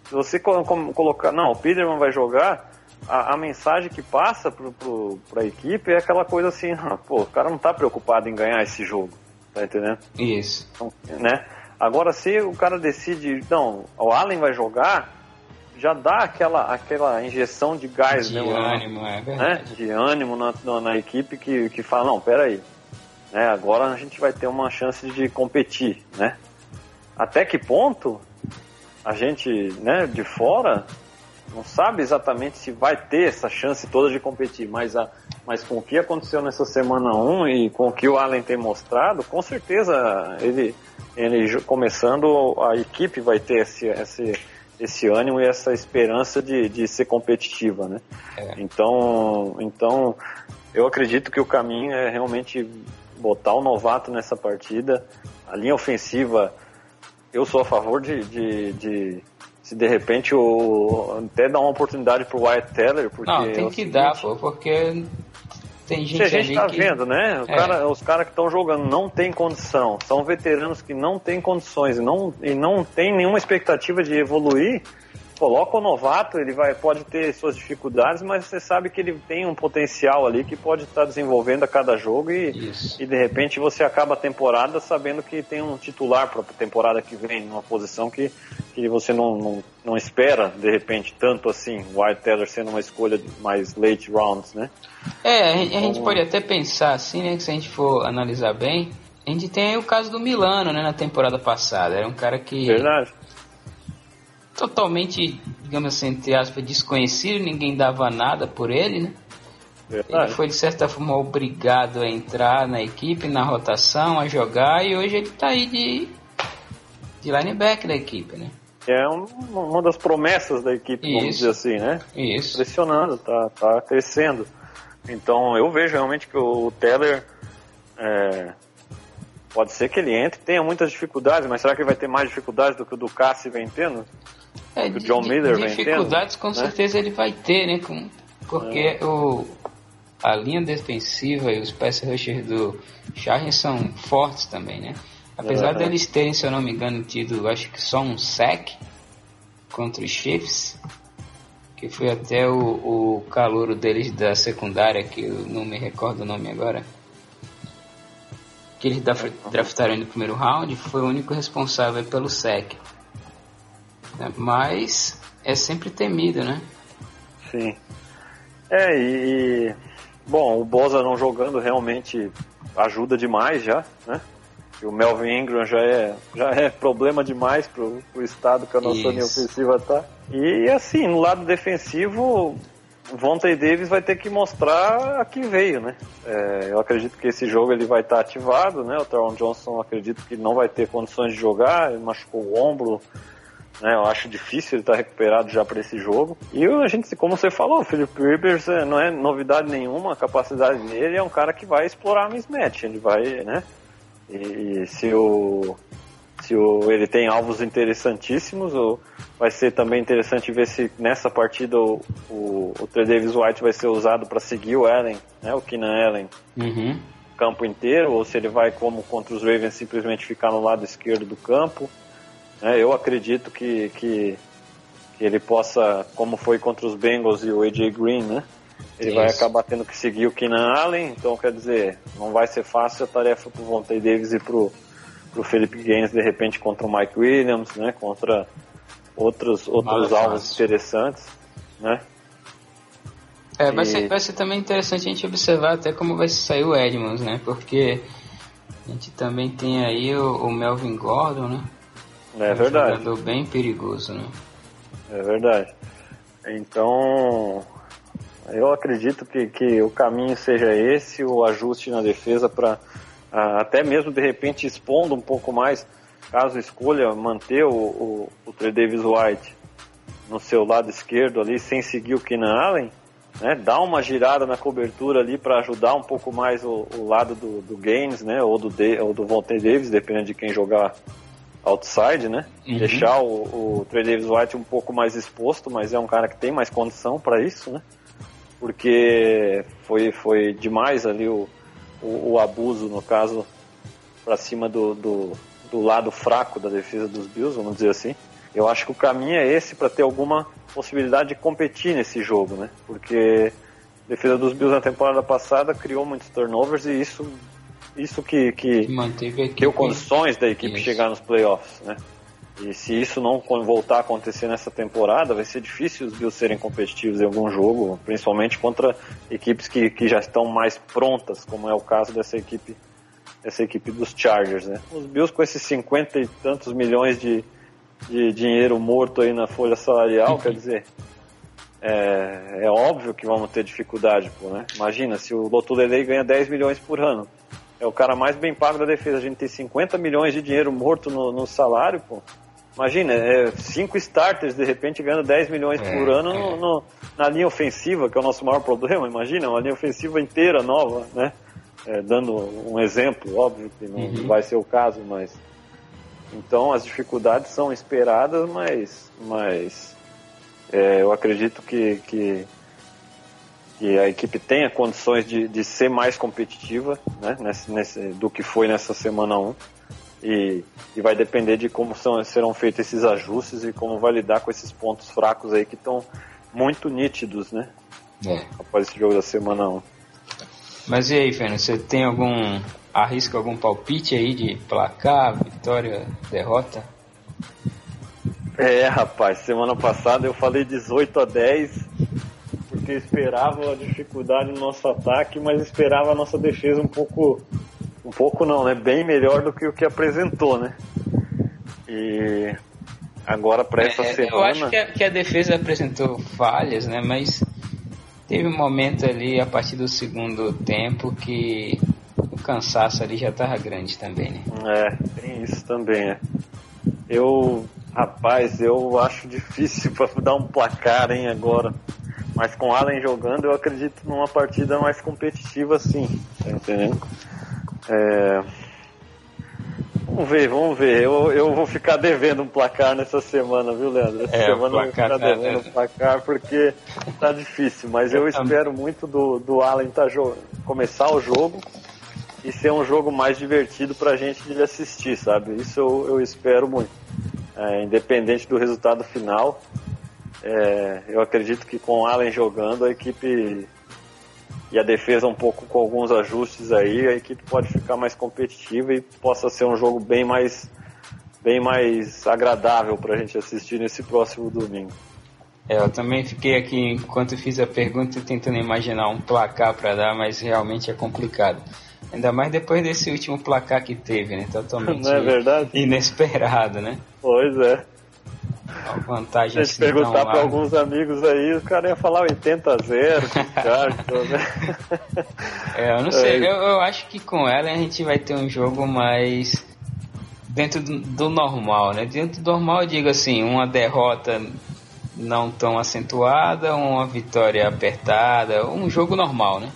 Se você colocar, não, o Peterman vai jogar, a, a mensagem que passa para a equipe é aquela coisa assim, pô, o cara não está preocupado em ganhar esse jogo, tá entendendo? Isso. Então, né? Agora, se o cara decide, não, o Allen vai jogar, já dá aquela, aquela injeção de gás, de né, ânimo, é né? De ânimo na, na, na, equipe que, que fala, não, peraí, né, agora a gente vai ter uma chance de competir, né? Até que ponto a gente, né, de fora, não sabe exatamente se vai ter essa chance toda de competir, mas, a, mas com o que aconteceu nessa semana 1 e com o que o Allen tem mostrado, com certeza ele, ele começando, a equipe vai ter esse, esse, esse ânimo e essa esperança de, de ser competitiva, né? É. Então, então, eu acredito que o caminho é realmente botar o novato nessa partida. A linha ofensiva, eu sou a favor de, de, de se de repente o até dar uma oportunidade pro Wyatt Teller, porque não tem é que seguinte, dar, pô, porque tem gente, a gente tá que... vendo, né? É. Cara, os caras que estão jogando não tem condição, são veteranos que não têm condições e não e não tem nenhuma expectativa de evoluir coloca o novato, ele vai, pode ter suas dificuldades, mas você sabe que ele tem um potencial ali que pode estar desenvolvendo a cada jogo e, e de repente você acaba a temporada sabendo que tem um titular para a temporada que vem, numa posição que, que você não, não, não espera, de repente, tanto assim, o White Teller sendo uma escolha mais late rounds, né? É, a, gente, a gente então, pode até pensar assim, né, que se a gente for analisar bem, a gente tem o caso do Milano, né, na temporada passada. Era um cara que. Verdade totalmente, digamos assim, entre aspas, desconhecido, ninguém dava nada por ele, né? Verdade. Ele foi de certa forma obrigado a entrar na equipe, na rotação, a jogar e hoje ele está aí de, de linebacker da equipe, né? É um, uma das promessas da equipe, Isso. vamos dizer assim, né? Isso. Pressionando, tá, tá crescendo. Então eu vejo realmente que o Teller é, pode ser que ele entre, tenha muitas dificuldades, mas será que ele vai ter mais dificuldades do que o do Cassi vem tendo? É, o John Miller dificuldades com né? certeza ele vai ter, né? Com, porque é. o, a linha defensiva e os pass rushers do Chargers são fortes também, né? Apesar é. deles terem, se eu não me engano, tido acho que só um sack contra os Chiefs, que foi até o, o calouro deles da secundária, que eu não me recordo o nome agora, que eles draftaram no primeiro round, foi o único responsável pelo sack. Né? Mas é sempre temido, né? Sim. É, e. Bom, o Bosa não jogando realmente ajuda demais já, né? E o Melvin Ingram já é, já é problema demais pro, pro estado que a nossa linha ofensiva tá. E assim, no lado defensivo, Vontae Davis vai ter que mostrar a que veio, né? É, eu acredito que esse jogo ele vai estar tá ativado, né? O Teron Johnson acredito que não vai ter condições de jogar, ele machucou o ombro, né? Eu acho difícil ele estar tá recuperado já para esse jogo. E a gente, como você falou, o Philip Rivers é, não é novidade nenhuma, a capacidade dele é um cara que vai explorar a mismatch, ele vai, né? E, e se o se o, ele tem alvos interessantíssimos, ou vai ser também interessante ver se nessa partida o, o, o Trey Davis White vai ser usado para seguir o Allen, né, o Keenan Allen, uhum. campo inteiro, ou se ele vai, como contra os Ravens, simplesmente ficar no lado esquerdo do campo. Né? Eu acredito que, que, que, ele possa, como foi contra os Bengals e o AJ Green, né? Ele Isso. vai acabar tendo que seguir o Keenan Allen, então quer dizer, não vai ser fácil a tarefa pro Vontae Davis e pro, pro Felipe Gaines de repente contra o Mike Williams, né? Contra outros, outros alvos interessantes, né? É, vai, e... ser, vai ser também interessante a gente observar até como vai sair o Edmonds, né? Porque a gente também tem aí o, o Melvin Gordon, né? É verdade. Um jogador bem perigoso, né? É verdade. Então, eu acredito que, que o caminho seja esse, o ajuste na defesa para até mesmo de repente expondo um pouco mais, caso escolha manter o, o, o Trey Davis White no seu lado esquerdo ali, sem seguir o Keenan Allen, né, dar uma girada na cobertura ali para ajudar um pouco mais o, o lado do, do Gaines, né, ou do, de, ou do Vontae Davis, dependendo de quem jogar outside, né? Uhum. Deixar o, o Trey Davis White um pouco mais exposto, mas é um cara que tem mais condição para isso, né? Porque foi, foi demais ali o, o, o abuso, no caso, para cima do, do, do lado fraco da defesa dos Bills, vamos dizer assim. Eu acho que o caminho é esse para ter alguma possibilidade de competir nesse jogo, né? Porque a defesa dos Bills na temporada passada criou muitos turnovers e isso isso que, que, Manteve deu condições da equipe isso. chegar nos playoffs, né? E se isso não voltar a acontecer nessa temporada, vai ser difícil os Bills serem competitivos em algum jogo, principalmente contra equipes que, que já estão mais prontas, como é o caso dessa equipe, dessa equipe dos Chargers, né? Os Bills com esses 50 e tantos milhões de, de dinheiro morto aí na folha salarial, quer dizer, é, é, óbvio que vamos ter dificuldade, pô, né? Imagina, se o Lotulelei ganha 10 milhões por ano, é o cara mais bem pago da defesa. A gente tem 50 milhões de dinheiro morto no, no salário, pô. Imagina, é, cinco starters de repente ganhando 10 milhões é, por ano é. no, no, na linha ofensiva, que é o nosso maior problema. Imagina, uma linha ofensiva inteira nova, né? É, dando um exemplo, óbvio que não uhum. vai ser o caso, mas. Então as dificuldades são esperadas, mas, mas é, eu acredito que, que que a equipe tenha condições de, de ser mais competitiva né, nesse, nesse, do que foi nessa semana 1. E, e vai depender de como são, serão feitos esses ajustes e como vai lidar com esses pontos fracos aí que estão muito nítidos, né? É. Após esse jogo da semana 1. Mas e aí, Fernando, você tem algum. arrisca algum palpite aí de placar, vitória, derrota? É, rapaz, semana passada eu falei 18 a 10 porque esperava a dificuldade no nosso ataque, mas esperava a nossa defesa um pouco, um pouco não, né? Bem melhor do que o que apresentou, né? E agora para essa é, semana. Eu acho que a, que a, defesa apresentou falhas, né? Mas teve um momento ali a partir do segundo tempo que o cansaço ali já estava grande também, né? É, tem isso também, é. Eu, rapaz, eu acho difícil (laughs) para dar um placar, hein, agora. Mas com Allen jogando, eu acredito numa partida mais competitiva, sim. Tá entendendo? É... Vamos ver, vamos ver. Eu, eu vou ficar devendo um placar nessa semana, viu, Leandro? Essa é, semana eu vou ficar tá devendo um placar porque tá difícil. Mas eu, eu espero muito do, do Allen tá começar o jogo e ser um jogo mais divertido pra gente de assistir, sabe? Isso eu, eu espero muito. É, independente do resultado final, é, eu acredito que com o Allen jogando, a equipe e a defesa um pouco com alguns ajustes aí, a equipe pode ficar mais competitiva e possa ser um jogo bem mais, bem mais agradável para a gente assistir nesse próximo domingo. É, eu também fiquei aqui enquanto fiz a pergunta tentando imaginar um placar para dar, mas realmente é complicado. Ainda mais depois desse último placar que teve, né? (laughs) Totalmente Não é verdade? inesperado, né? Pois é. A vantagem Se assim, perguntar para alguns amigos aí, o cara ia falar 80 a 0, né? (laughs) É, eu não sei. É. Eu, eu, acho que com ela a gente vai ter um jogo mais dentro do, do, normal, né? Dentro do normal eu digo assim, uma derrota não tão acentuada, uma vitória apertada, um jogo normal, né?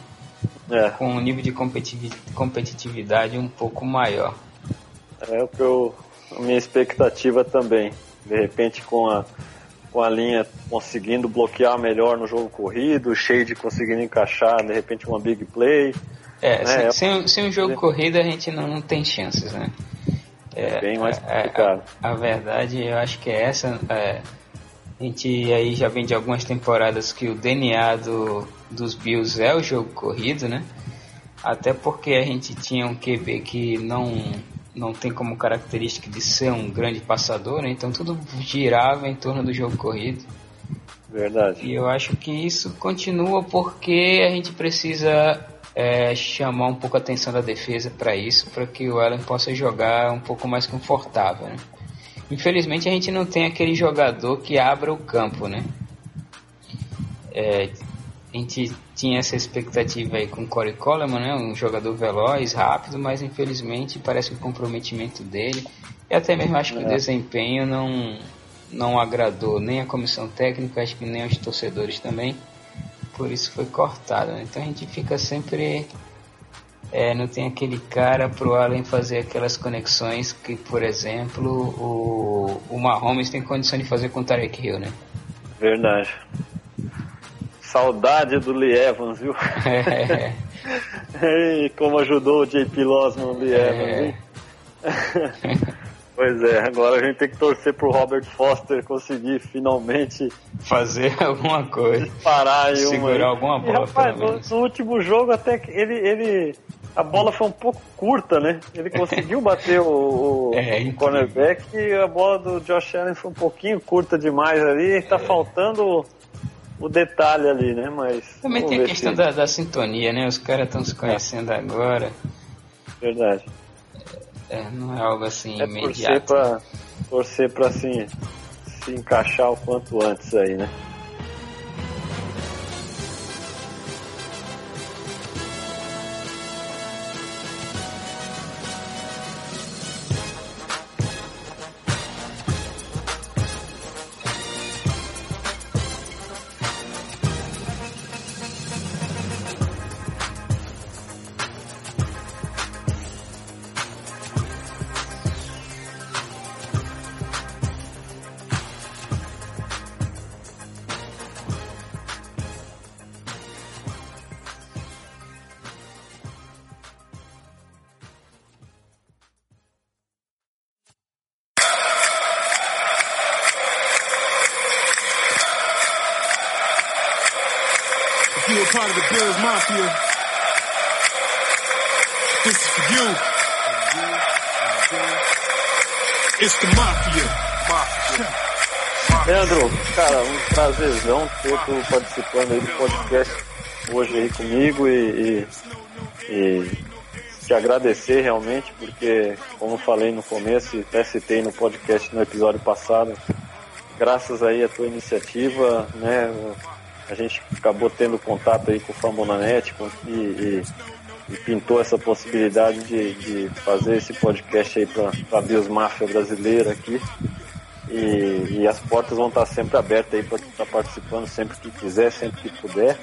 É. Com um nível de competitividade um pouco maior. É o que eu, a minha expectativa também. De repente com a, com a linha conseguindo bloquear melhor no jogo corrido, o Shade conseguindo encaixar de repente uma big play. É, né? sem, sem, um jogo é. corrido a gente não, não tem chances, né? É, bem mais é, é, complicado. A, a, verdade, eu acho que é essa. É, a gente aí já vem de algumas temporadas que o DNA do, dos Bills é o jogo corrido, né? Até porque a gente tinha um QB que não não tem como característica de ser um grande passador, né? então tudo girava em torno do jogo corrido. Verdade. E eu acho que isso continua porque a gente precisa é, chamar um pouco a atenção da defesa para isso, para que o Allen possa jogar um pouco mais confortável. Né? Infelizmente a gente não tem aquele jogador que abra o campo, né? É, a gente tinha essa expectativa aí com o Corey Coleman, né? Um jogador veloz, rápido, mas infelizmente parece que o comprometimento dele e até mesmo acho que é. o desempenho não não agradou nem a comissão técnica, acho que nem aos torcedores também, por isso foi cortado. Né? Então a gente fica sempre. É, não tem aquele cara pro Allen fazer aquelas conexões que, por exemplo, o, o Mahomes tem condição de fazer com o Tarek Hill, né? Verdade. Saudade do Lee Evans, viu? É. (laughs) Ei, como ajudou o JP Losman o Lee é. Evans, hein? (laughs) Pois é, agora a gente tem que torcer pro Robert Foster conseguir finalmente fazer (laughs) alguma coisa. Parar e segurar uma... alguma bola. E, rapaz, no, no, último jogo até que ele, ele a bola foi um pouco curta, né? Ele conseguiu bater o, o, é, o cornerback e a bola do Josh Allen foi um pouquinho curta demais ali. Tá é. faltando o detalhe ali, né? Mas também tem a questão se... da, da, sintonia, né? Os caras estão se conhecendo é. agora. Verdade. É, não é algo assim é imediato. Torcer pra, torcer pra assim, se encaixar o quanto antes aí, né? Tu participando aí do podcast hoje aí comigo e, e, e te agradecer realmente, porque como falei no começo e até citei no podcast no episódio passado, graças aí à tua iniciativa, né, a gente acabou tendo contato aí com o Fambonanet e, e e pintou essa possibilidade de, de fazer esse podcast aí para a Biosmáfia brasileira aqui. E, e, as portas vão estar sempre abertas aí para estar tá participando sempre que quiser, sempre que puder.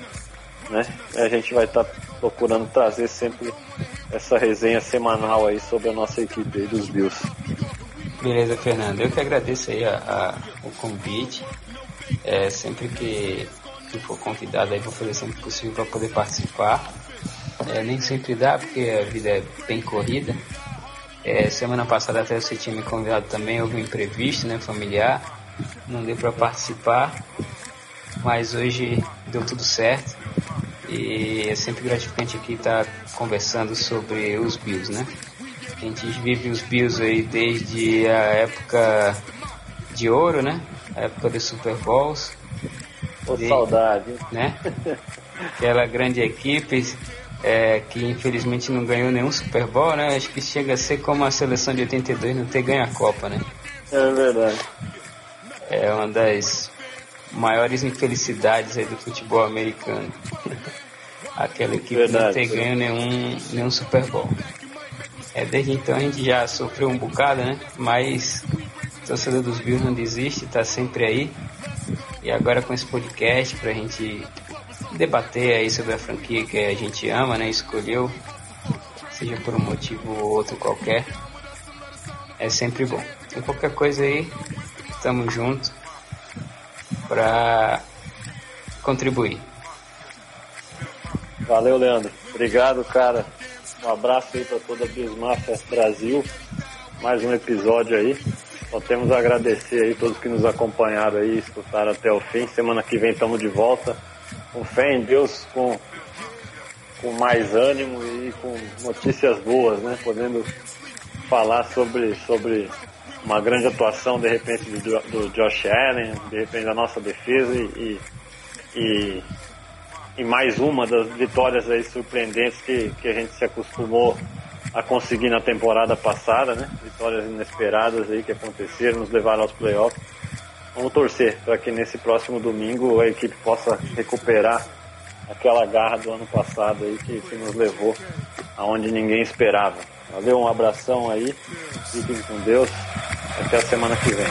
Né? A gente vai estar tá procurando trazer sempre essa resenha semanal aí sobre a nossa equipe aí dos Bills. Beleza, Fernando. Eu que agradeço aí a, a o convite. É, sempre que, que for convidado aí vou fazer sempre possível para poder participar. É, nem sempre dá, porque a vida é bem corrida. É, semana passada até você tinha me convidado também, houve um imprevisto, né, familiar. Não deu para participar, mas hoje deu tudo certo. E é sempre gratificante aqui estar conversando sobre os Bills, né? A gente vive os Bills aí desde a época de ouro, né? A época dos Super Bowls. Pô, saudade. Né? (laughs) Aquela grande equipe é, que infelizmente não ganhou nenhum Super Bowl, né? Acho que chega a ser como a seleção de 82 não ter ganho a Copa, né? É verdade. É uma das maiores infelicidades aí do futebol americano. (laughs) Aquela equipe verdade, não ter sim. ganho nenhum, nenhum Super Bowl. É, desde então a gente já sofreu um bocado, né? Mas o torcedor dos Bills não desiste, tá sempre aí. E agora com esse podcast pra gente debater aí sobre a franquia que a gente ama, né? Escolheu, seja por um motivo ou outro qualquer, é sempre bom. E qualquer coisa aí, estamos juntos para contribuir. Valeu, Leandro. Obrigado, cara. Um abraço aí para toda a Bismafia Brasil. Mais um episódio aí. Só temos a agradecer aí todos que nos acompanharam aí, escutaram até o fim. Semana que vem estamos de volta com fé em Deus, com, com mais ânimo e com notícias boas, né? Podendo falar sobre, sobre uma grande atuação de repente do, do Josh Allen, de repente da nossa defesa e, e, e, mais uma das vitórias aí surpreendentes que, que a gente se acostumou a conseguir na temporada passada, né? Vitórias inesperadas aí que aconteceram, nos levaram aos playoffs. Vamos torcer para que nesse próximo domingo a equipe possa recuperar aquela garra do ano passado aí que, que nos levou aonde ninguém esperava. Valeu, um abração aí, fiquem com Deus, até a semana que vem.